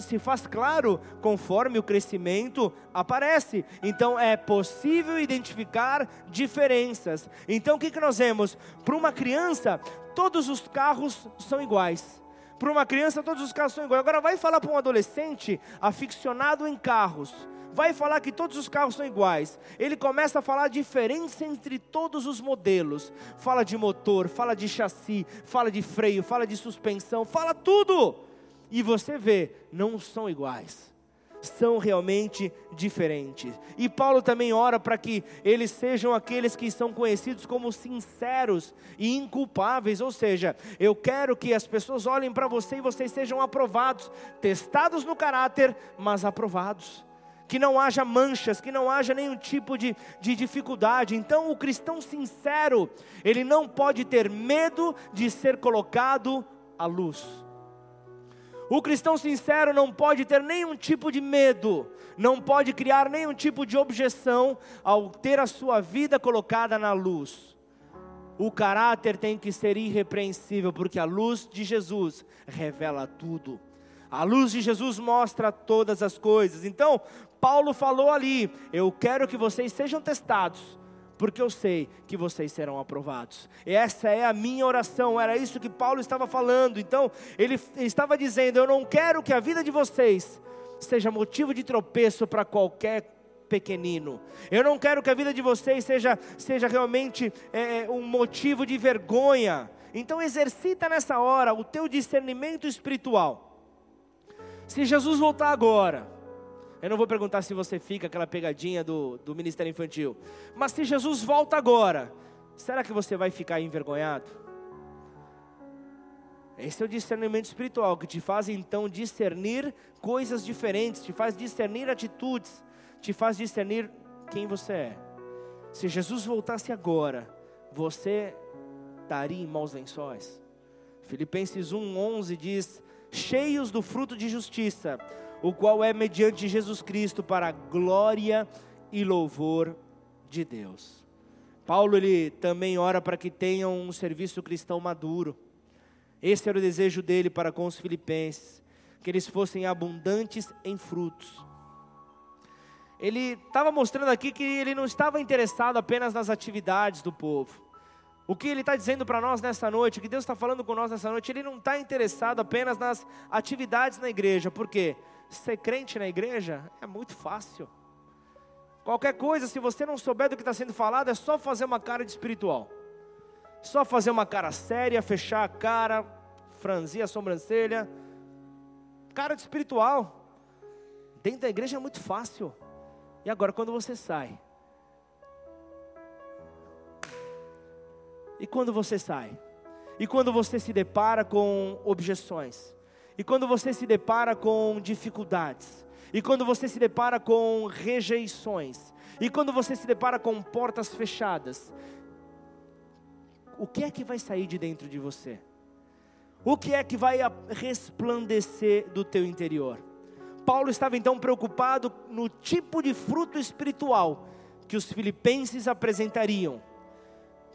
se faz claro conforme o crescimento aparece. Então é possível identificar diferenças. Então o que, que nós vemos? Para uma criança, todos os carros são iguais. Para uma criança, todos os carros são iguais. Agora vai falar para um adolescente aficionado em carros vai falar que todos os carros são iguais. Ele começa a falar a diferença entre todos os modelos. Fala de motor, fala de chassi, fala de freio, fala de suspensão, fala tudo. E você vê, não são iguais. São realmente diferentes. E Paulo também ora para que eles sejam aqueles que são conhecidos como sinceros e inculpáveis. Ou seja, eu quero que as pessoas olhem para você e vocês sejam aprovados, testados no caráter, mas aprovados que não haja manchas, que não haja nenhum tipo de, de dificuldade. Então, o cristão sincero, ele não pode ter medo de ser colocado à luz. O cristão sincero não pode ter nenhum tipo de medo, não pode criar nenhum tipo de objeção ao ter a sua vida colocada na luz. O caráter tem que ser irrepreensível, porque a luz de Jesus revela tudo. A luz de Jesus mostra todas as coisas. Então, Paulo falou ali: Eu quero que vocês sejam testados, porque eu sei que vocês serão aprovados. E essa é a minha oração, era isso que Paulo estava falando. Então, ele estava dizendo: Eu não quero que a vida de vocês seja motivo de tropeço para qualquer pequenino. Eu não quero que a vida de vocês seja, seja realmente é, é um motivo de vergonha. Então, exercita nessa hora o teu discernimento espiritual. Se Jesus voltar agora, eu não vou perguntar se você fica aquela pegadinha do, do ministério infantil, mas se Jesus volta agora, será que você vai ficar envergonhado? Esse é o discernimento espiritual que te faz então discernir coisas diferentes, te faz discernir atitudes, te faz discernir quem você é. Se Jesus voltasse agora, você estaria em maus lençóis. Filipenses 1:11 diz: cheios do fruto de justiça, o qual é mediante Jesus Cristo para glória e louvor de Deus. Paulo ele também ora para que tenham um serviço cristão maduro. Esse era o desejo dele para com os filipenses, que eles fossem abundantes em frutos. Ele estava mostrando aqui que ele não estava interessado apenas nas atividades do povo. O que Ele está dizendo para nós nessa noite, o que Deus está falando com nós nessa noite, Ele não está interessado apenas nas atividades na igreja, porque ser crente na igreja é muito fácil. Qualquer coisa, se você não souber do que está sendo falado, é só fazer uma cara de espiritual. Só fazer uma cara séria, fechar a cara, franzir a sobrancelha. Cara de espiritual. Dentro da igreja é muito fácil. E agora, quando você sai? E quando você sai? E quando você se depara com objeções? E quando você se depara com dificuldades? E quando você se depara com rejeições? E quando você se depara com portas fechadas? O que é que vai sair de dentro de você? O que é que vai resplandecer do teu interior? Paulo estava então preocupado no tipo de fruto espiritual que os filipenses apresentariam,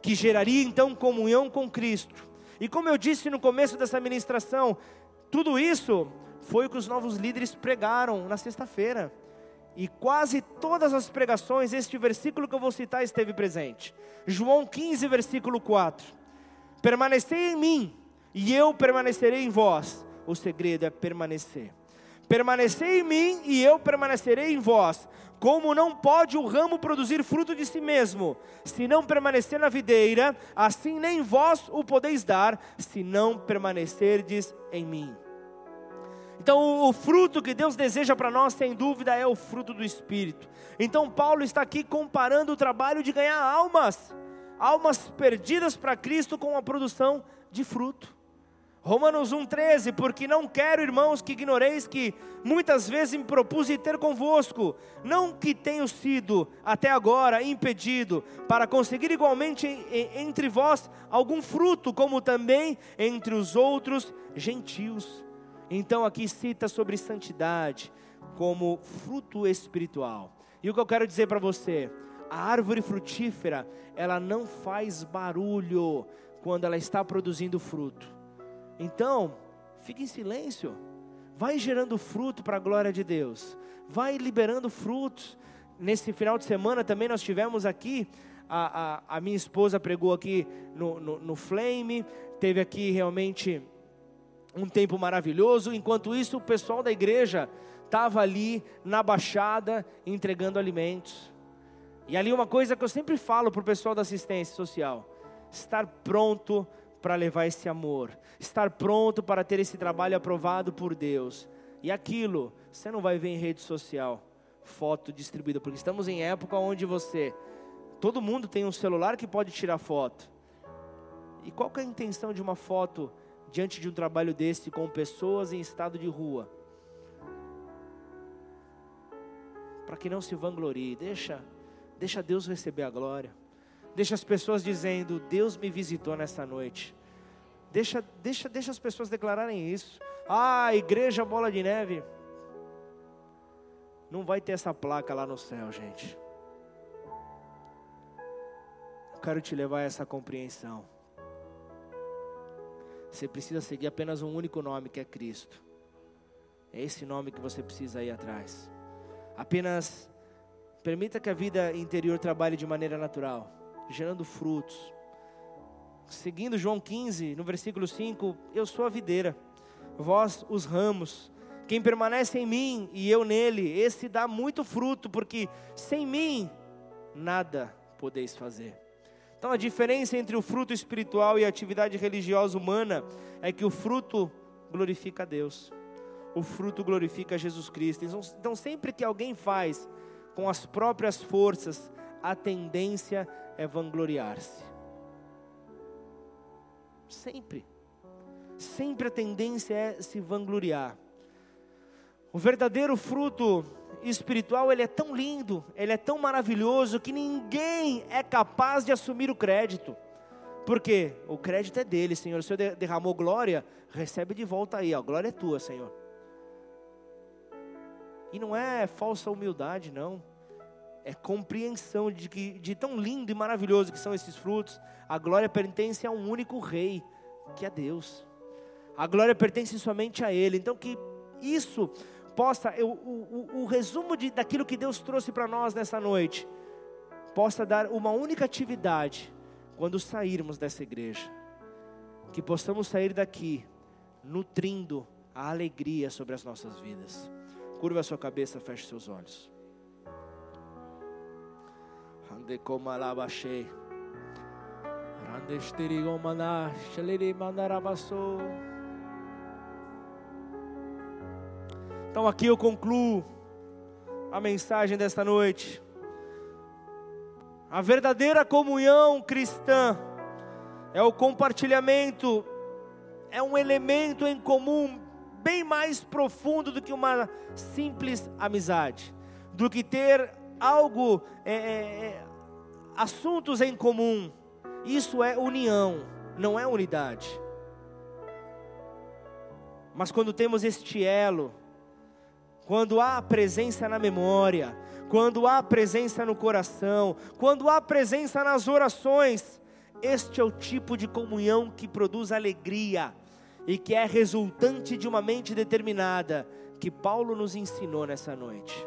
que geraria então comunhão com Cristo e como eu disse no começo dessa ministração, tudo isso foi o que os novos líderes pregaram na sexta-feira. E quase todas as pregações, este versículo que eu vou citar esteve presente. João 15, versículo 4. Permanecei em mim, e eu permanecerei em vós. O segredo é permanecer. Permanecei em mim, e eu permanecerei em vós. Como não pode o ramo produzir fruto de si mesmo, se não permanecer na videira, assim nem vós o podeis dar, se não permanecerdes em mim. Então, o fruto que Deus deseja para nós, sem dúvida, é o fruto do Espírito. Então, Paulo está aqui comparando o trabalho de ganhar almas, almas perdidas para Cristo, com a produção de fruto. Romanos 1,13, porque não quero, irmãos, que ignoreis que muitas vezes me propus ter convosco, não que tenho sido até agora impedido, para conseguir igualmente entre vós algum fruto, como também entre os outros gentios. Então aqui cita sobre santidade como fruto espiritual. E o que eu quero dizer para você, a árvore frutífera, ela não faz barulho quando ela está produzindo fruto. Então, fique em silêncio. Vai gerando fruto para a glória de Deus. Vai liberando frutos. Nesse final de semana também nós tivemos aqui, a, a, a minha esposa pregou aqui no, no, no Flame, teve aqui realmente um tempo maravilhoso. Enquanto isso, o pessoal da igreja estava ali na baixada entregando alimentos. E ali uma coisa que eu sempre falo para o pessoal da assistência social: estar pronto para levar esse amor, estar pronto para ter esse trabalho aprovado por Deus. E aquilo, você não vai ver em rede social, foto distribuída, porque estamos em época onde você, todo mundo tem um celular que pode tirar foto. E qual é a intenção de uma foto diante de um trabalho desse com pessoas em estado de rua? Para que não se vanglorie, deixa, deixa Deus receber a glória. Deixa as pessoas dizendo: Deus me visitou nessa noite. Deixa, deixa, deixa as pessoas declararem isso. Ah, igreja bola de neve. Não vai ter essa placa lá no céu, gente. Quero te levar a essa compreensão. Você precisa seguir apenas um único nome, que é Cristo. É esse nome que você precisa ir atrás. Apenas permita que a vida interior trabalhe de maneira natural gerando frutos. Seguindo João 15, no versículo 5, eu sou a videira, vós os ramos. Quem permanece em mim e eu nele, esse dá muito fruto, porque sem mim nada podeis fazer. Então a diferença entre o fruto espiritual e a atividade religiosa humana é que o fruto glorifica a Deus. O fruto glorifica Jesus Cristo. Então, então sempre que alguém faz com as próprias forças, a tendência é vangloriar-se. Sempre. Sempre a tendência é se vangloriar. O verdadeiro fruto espiritual, ele é tão lindo, ele é tão maravilhoso que ninguém é capaz de assumir o crédito. Porque o crédito é dele, Senhor. O Senhor derramou glória, recebe de volta aí, a glória é tua, Senhor. E não é falsa humildade, não é compreensão de que de tão lindo e maravilhoso que são esses frutos. A glória pertence a um único rei, que é Deus. A glória pertence somente a Ele. Então que isso possa, o, o, o resumo de, daquilo que Deus trouxe para nós nessa noite, possa dar uma única atividade quando sairmos dessa igreja. Que possamos sair daqui nutrindo a alegria sobre as nossas vidas. Curva a sua cabeça, feche seus olhos. Ande comalabachei. Randesterigomaná, Então aqui eu concluo a mensagem desta noite. A verdadeira comunhão cristã é o compartilhamento, é um elemento em comum bem mais profundo do que uma simples amizade, do que ter algo, é, é, é assuntos em comum. Isso é união, não é unidade. Mas quando temos este elo, quando há presença na memória, quando há presença no coração, quando há presença nas orações, este é o tipo de comunhão que produz alegria e que é resultante de uma mente determinada, que Paulo nos ensinou nessa noite.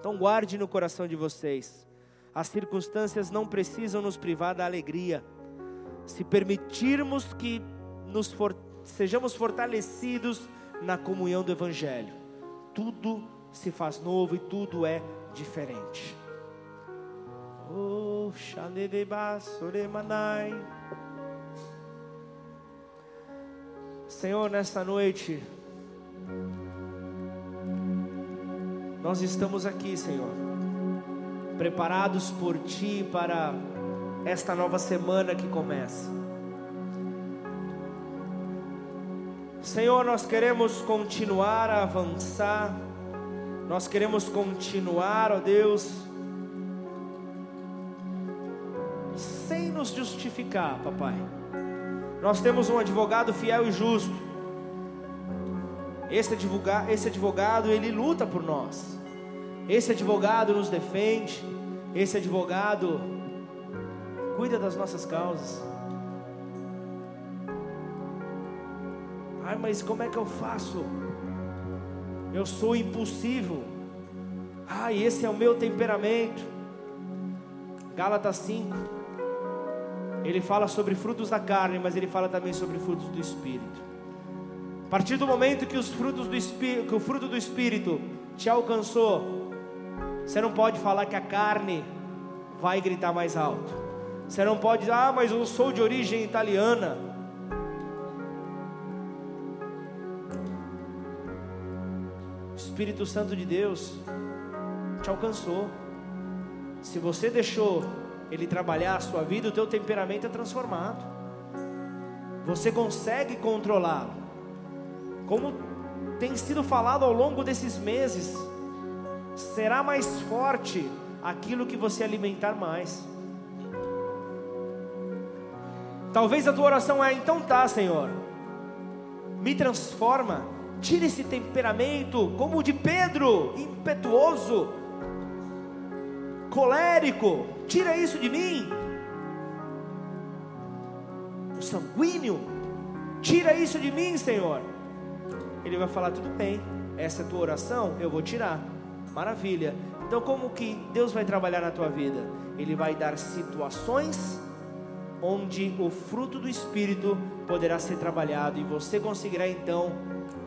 Então guarde no coração de vocês. As circunstâncias não precisam nos privar da alegria. Se permitirmos que nos for, sejamos fortalecidos na comunhão do Evangelho, tudo se faz novo e tudo é diferente. Oh, Senhor, nesta noite, nós estamos aqui, Senhor, preparados por Ti para esta nova semana que começa. Senhor, nós queremos continuar a avançar nós queremos continuar, ó Deus, sem nos justificar, papai. Nós temos um advogado fiel e justo. Esse advogado, esse advogado, ele luta por nós. Esse advogado nos defende. Esse advogado cuida das nossas causas. Ai, mas como é que eu faço? eu sou impulsivo. Ah, esse é o meu temperamento. Gálatas 5. Ele fala sobre frutos da carne, mas ele fala também sobre frutos do espírito. A partir do momento que os frutos do espírito, que o fruto do espírito te alcançou, você não pode falar que a carne vai gritar mais alto. Você não pode dizer, ah, mas eu sou de origem italiana. Espírito Santo de Deus te alcançou. Se você deixou ele trabalhar a sua vida, o teu temperamento é transformado. Você consegue controlá-lo. Como tem sido falado ao longo desses meses, será mais forte aquilo que você alimentar mais. Talvez a tua oração é: então tá, Senhor, me transforma Tira esse temperamento, como o de Pedro, impetuoso, colérico. Tira isso de mim. O sanguíneo. Tira isso de mim, Senhor. Ele vai falar: tudo bem, essa é tua oração, eu vou tirar. Maravilha. Então, como que Deus vai trabalhar na tua vida? Ele vai dar situações onde o fruto do Espírito poderá ser trabalhado e você conseguirá então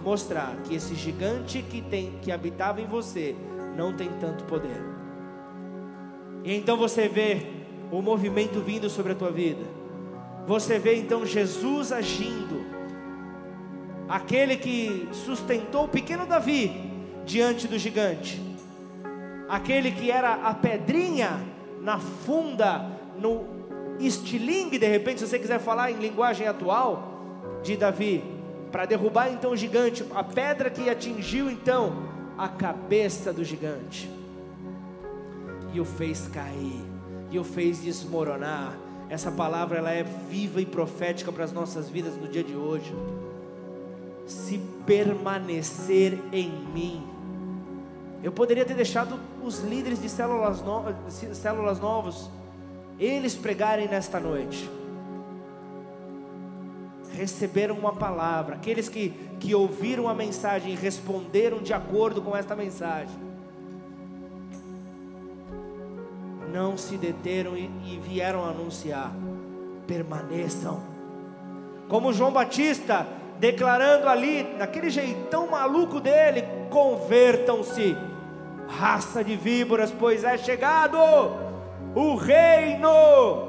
mostrar que esse gigante que tem que habitava em você não tem tanto poder. E então você vê o movimento vindo sobre a tua vida. Você vê então Jesus agindo. Aquele que sustentou o pequeno Davi diante do gigante. Aquele que era a pedrinha na funda, no estilingue, de repente, se você quiser falar em linguagem atual, de Davi para derrubar então o gigante, a pedra que atingiu então a cabeça do gigante, e o fez cair, e o fez desmoronar. Essa palavra ela é viva e profética para as nossas vidas no dia de hoje. Se permanecer em mim, eu poderia ter deixado os líderes de células, no, células novos, eles pregarem nesta noite receberam uma palavra, aqueles que, que ouviram a mensagem e responderam de acordo com esta mensagem, não se deteram e, e vieram anunciar: permaneçam, como João Batista, declarando ali, naquele jeitão maluco dele: convertam-se, raça de víboras, pois é chegado o reino.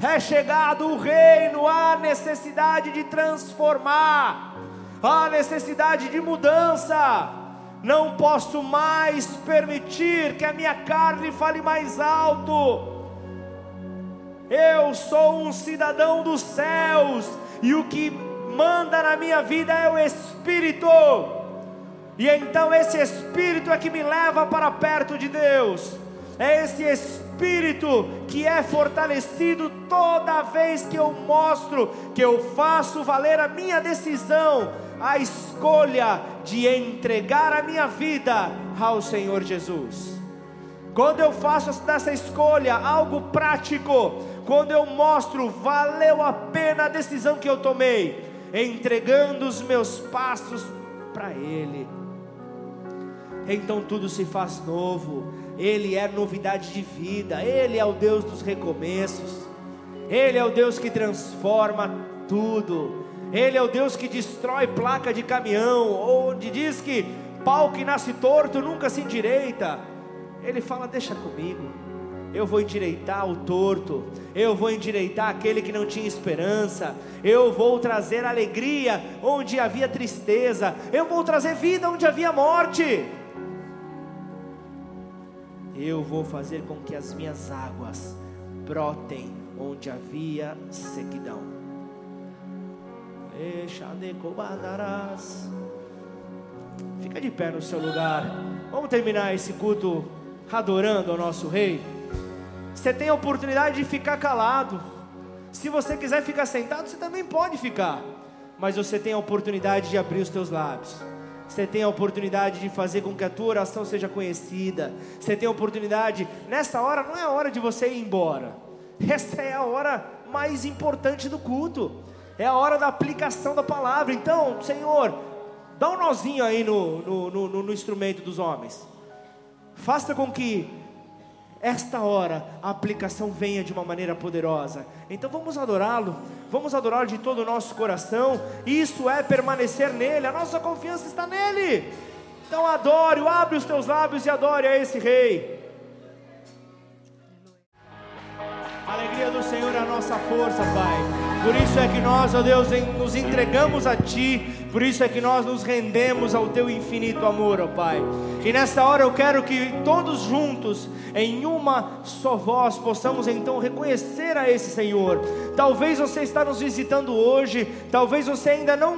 É chegado o reino, há necessidade de transformar, há necessidade de mudança. Não posso mais permitir que a minha carne fale mais alto. Eu sou um cidadão dos céus, e o que manda na minha vida é o Espírito. E então esse Espírito é que me leva para perto de Deus. É esse Espírito que é fortalecido toda vez que eu mostro, que eu faço valer a minha decisão, a escolha de entregar a minha vida ao Senhor Jesus. Quando eu faço dessa escolha algo prático, quando eu mostro valeu a pena a decisão que eu tomei, entregando os meus passos para Ele então tudo se faz novo. Ele é novidade de vida, Ele é o Deus dos recomeços, Ele é o Deus que transforma tudo, Ele é o Deus que destrói placa de caminhão, onde diz que pau que nasce torto nunca se endireita. Ele fala: Deixa comigo, eu vou endireitar o torto, eu vou endireitar aquele que não tinha esperança, eu vou trazer alegria onde havia tristeza, eu vou trazer vida onde havia morte eu vou fazer com que as minhas águas brotem onde havia sequidão. Fica de pé no seu lugar. Vamos terminar esse culto adorando ao nosso Rei. Você tem a oportunidade de ficar calado. Se você quiser ficar sentado, você também pode ficar. Mas você tem a oportunidade de abrir os teus lábios. Você tem a oportunidade de fazer com que a tua oração seja conhecida. Você tem a oportunidade, nessa hora não é a hora de você ir embora. [laughs] Essa é a hora mais importante do culto. É a hora da aplicação da palavra. Então, Senhor, dá um nozinho aí no, no, no, no instrumento dos homens. Faça com que esta hora a aplicação venha de uma maneira poderosa. Então vamos adorá-lo, vamos adorá-lo de todo o nosso coração. Isso é permanecer nele, a nossa confiança está nele. Então adore, abre os teus lábios e adore a esse rei. A alegria do Senhor é a nossa força, Pai. Por isso é que nós, ó Deus, nos entregamos a Ti, por isso é que nós nos rendemos ao Teu infinito amor, ó Pai. E nessa hora eu quero que todos juntos, em uma só voz, possamos então reconhecer a esse Senhor. Talvez você está nos visitando hoje, talvez você ainda não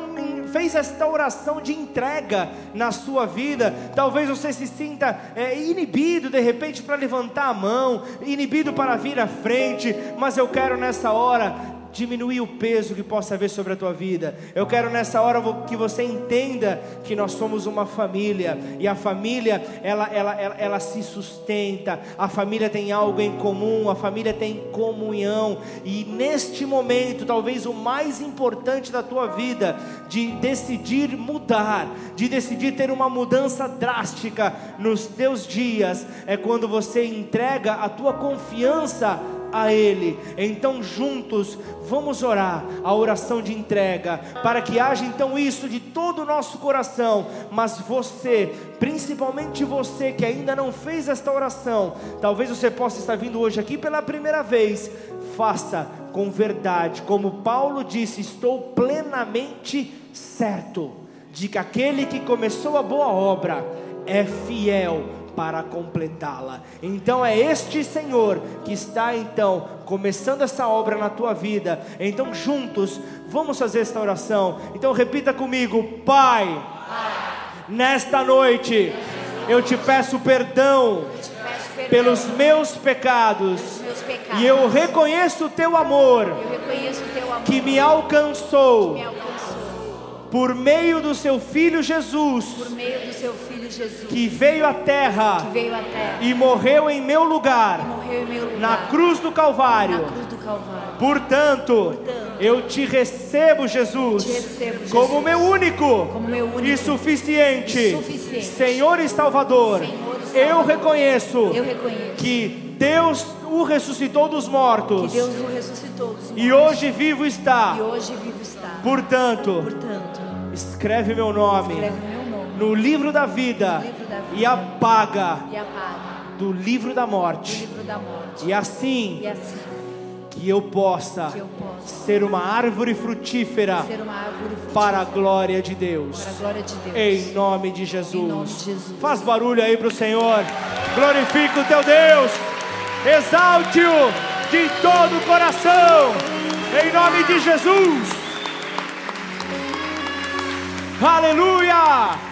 fez esta oração de entrega na sua vida, talvez você se sinta é, inibido de repente para levantar a mão, inibido para vir à frente, mas eu quero nessa hora diminuir o peso que possa haver sobre a tua vida. Eu quero nessa hora que você entenda que nós somos uma família e a família ela, ela, ela, ela se sustenta. A família tem algo em comum, a família tem comunhão e neste momento, talvez o mais importante da tua vida, de decidir mudar, de decidir ter uma mudança drástica nos teus dias, é quando você entrega a tua confiança a Ele. Então, juntos, vamos orar a oração de entrega, para que haja então isso de todo o nosso coração. Mas você, principalmente você que ainda não fez esta oração, talvez você possa estar vindo hoje aqui pela primeira vez, faça com verdade, como Paulo disse: estou plenamente certo de que aquele que começou a boa obra é fiel para completá-la. Então é este Senhor que está então começando essa obra na tua vida. Então juntos vamos fazer esta oração. Então repita comigo, Pai, Pai nesta noite eu te peço perdão pelos meus pecados, e eu reconheço o teu amor, que me alcançou, por meio do seu filho Jesus, Jesus, que veio à terra, veio à terra e morreu em meu lugar, em meu lugar na, cruz do Calvário. Calvário. Portanto, Portanto, eu te recebo, Jesus, te recebo, Jesus como, meu único, como meu único e suficiente, e suficiente Senhor e Salvador. Senhor e Salvador. Eu, reconheço eu reconheço que Deus o ressuscitou dos mortos. Ressuscitou dos mortos. E hoje vivo está. E hoje vivo está. Portanto, Portanto escreve meu nome. Escreve meu no livro da vida, livro da vida e, apaga e apaga do livro da morte. livro da morte. E assim E assim que eu possa que eu possa ser uma árvore frutífera ser uma árvore frutífera para a glória de Deus. glória de Deus. Em nome de Jesus. Em nome de Jesus. Faz barulho aí para o Senhor. Glorifica o teu Deus. Exalte-o de todo o coração. Em nome de Jesus. Aleluia.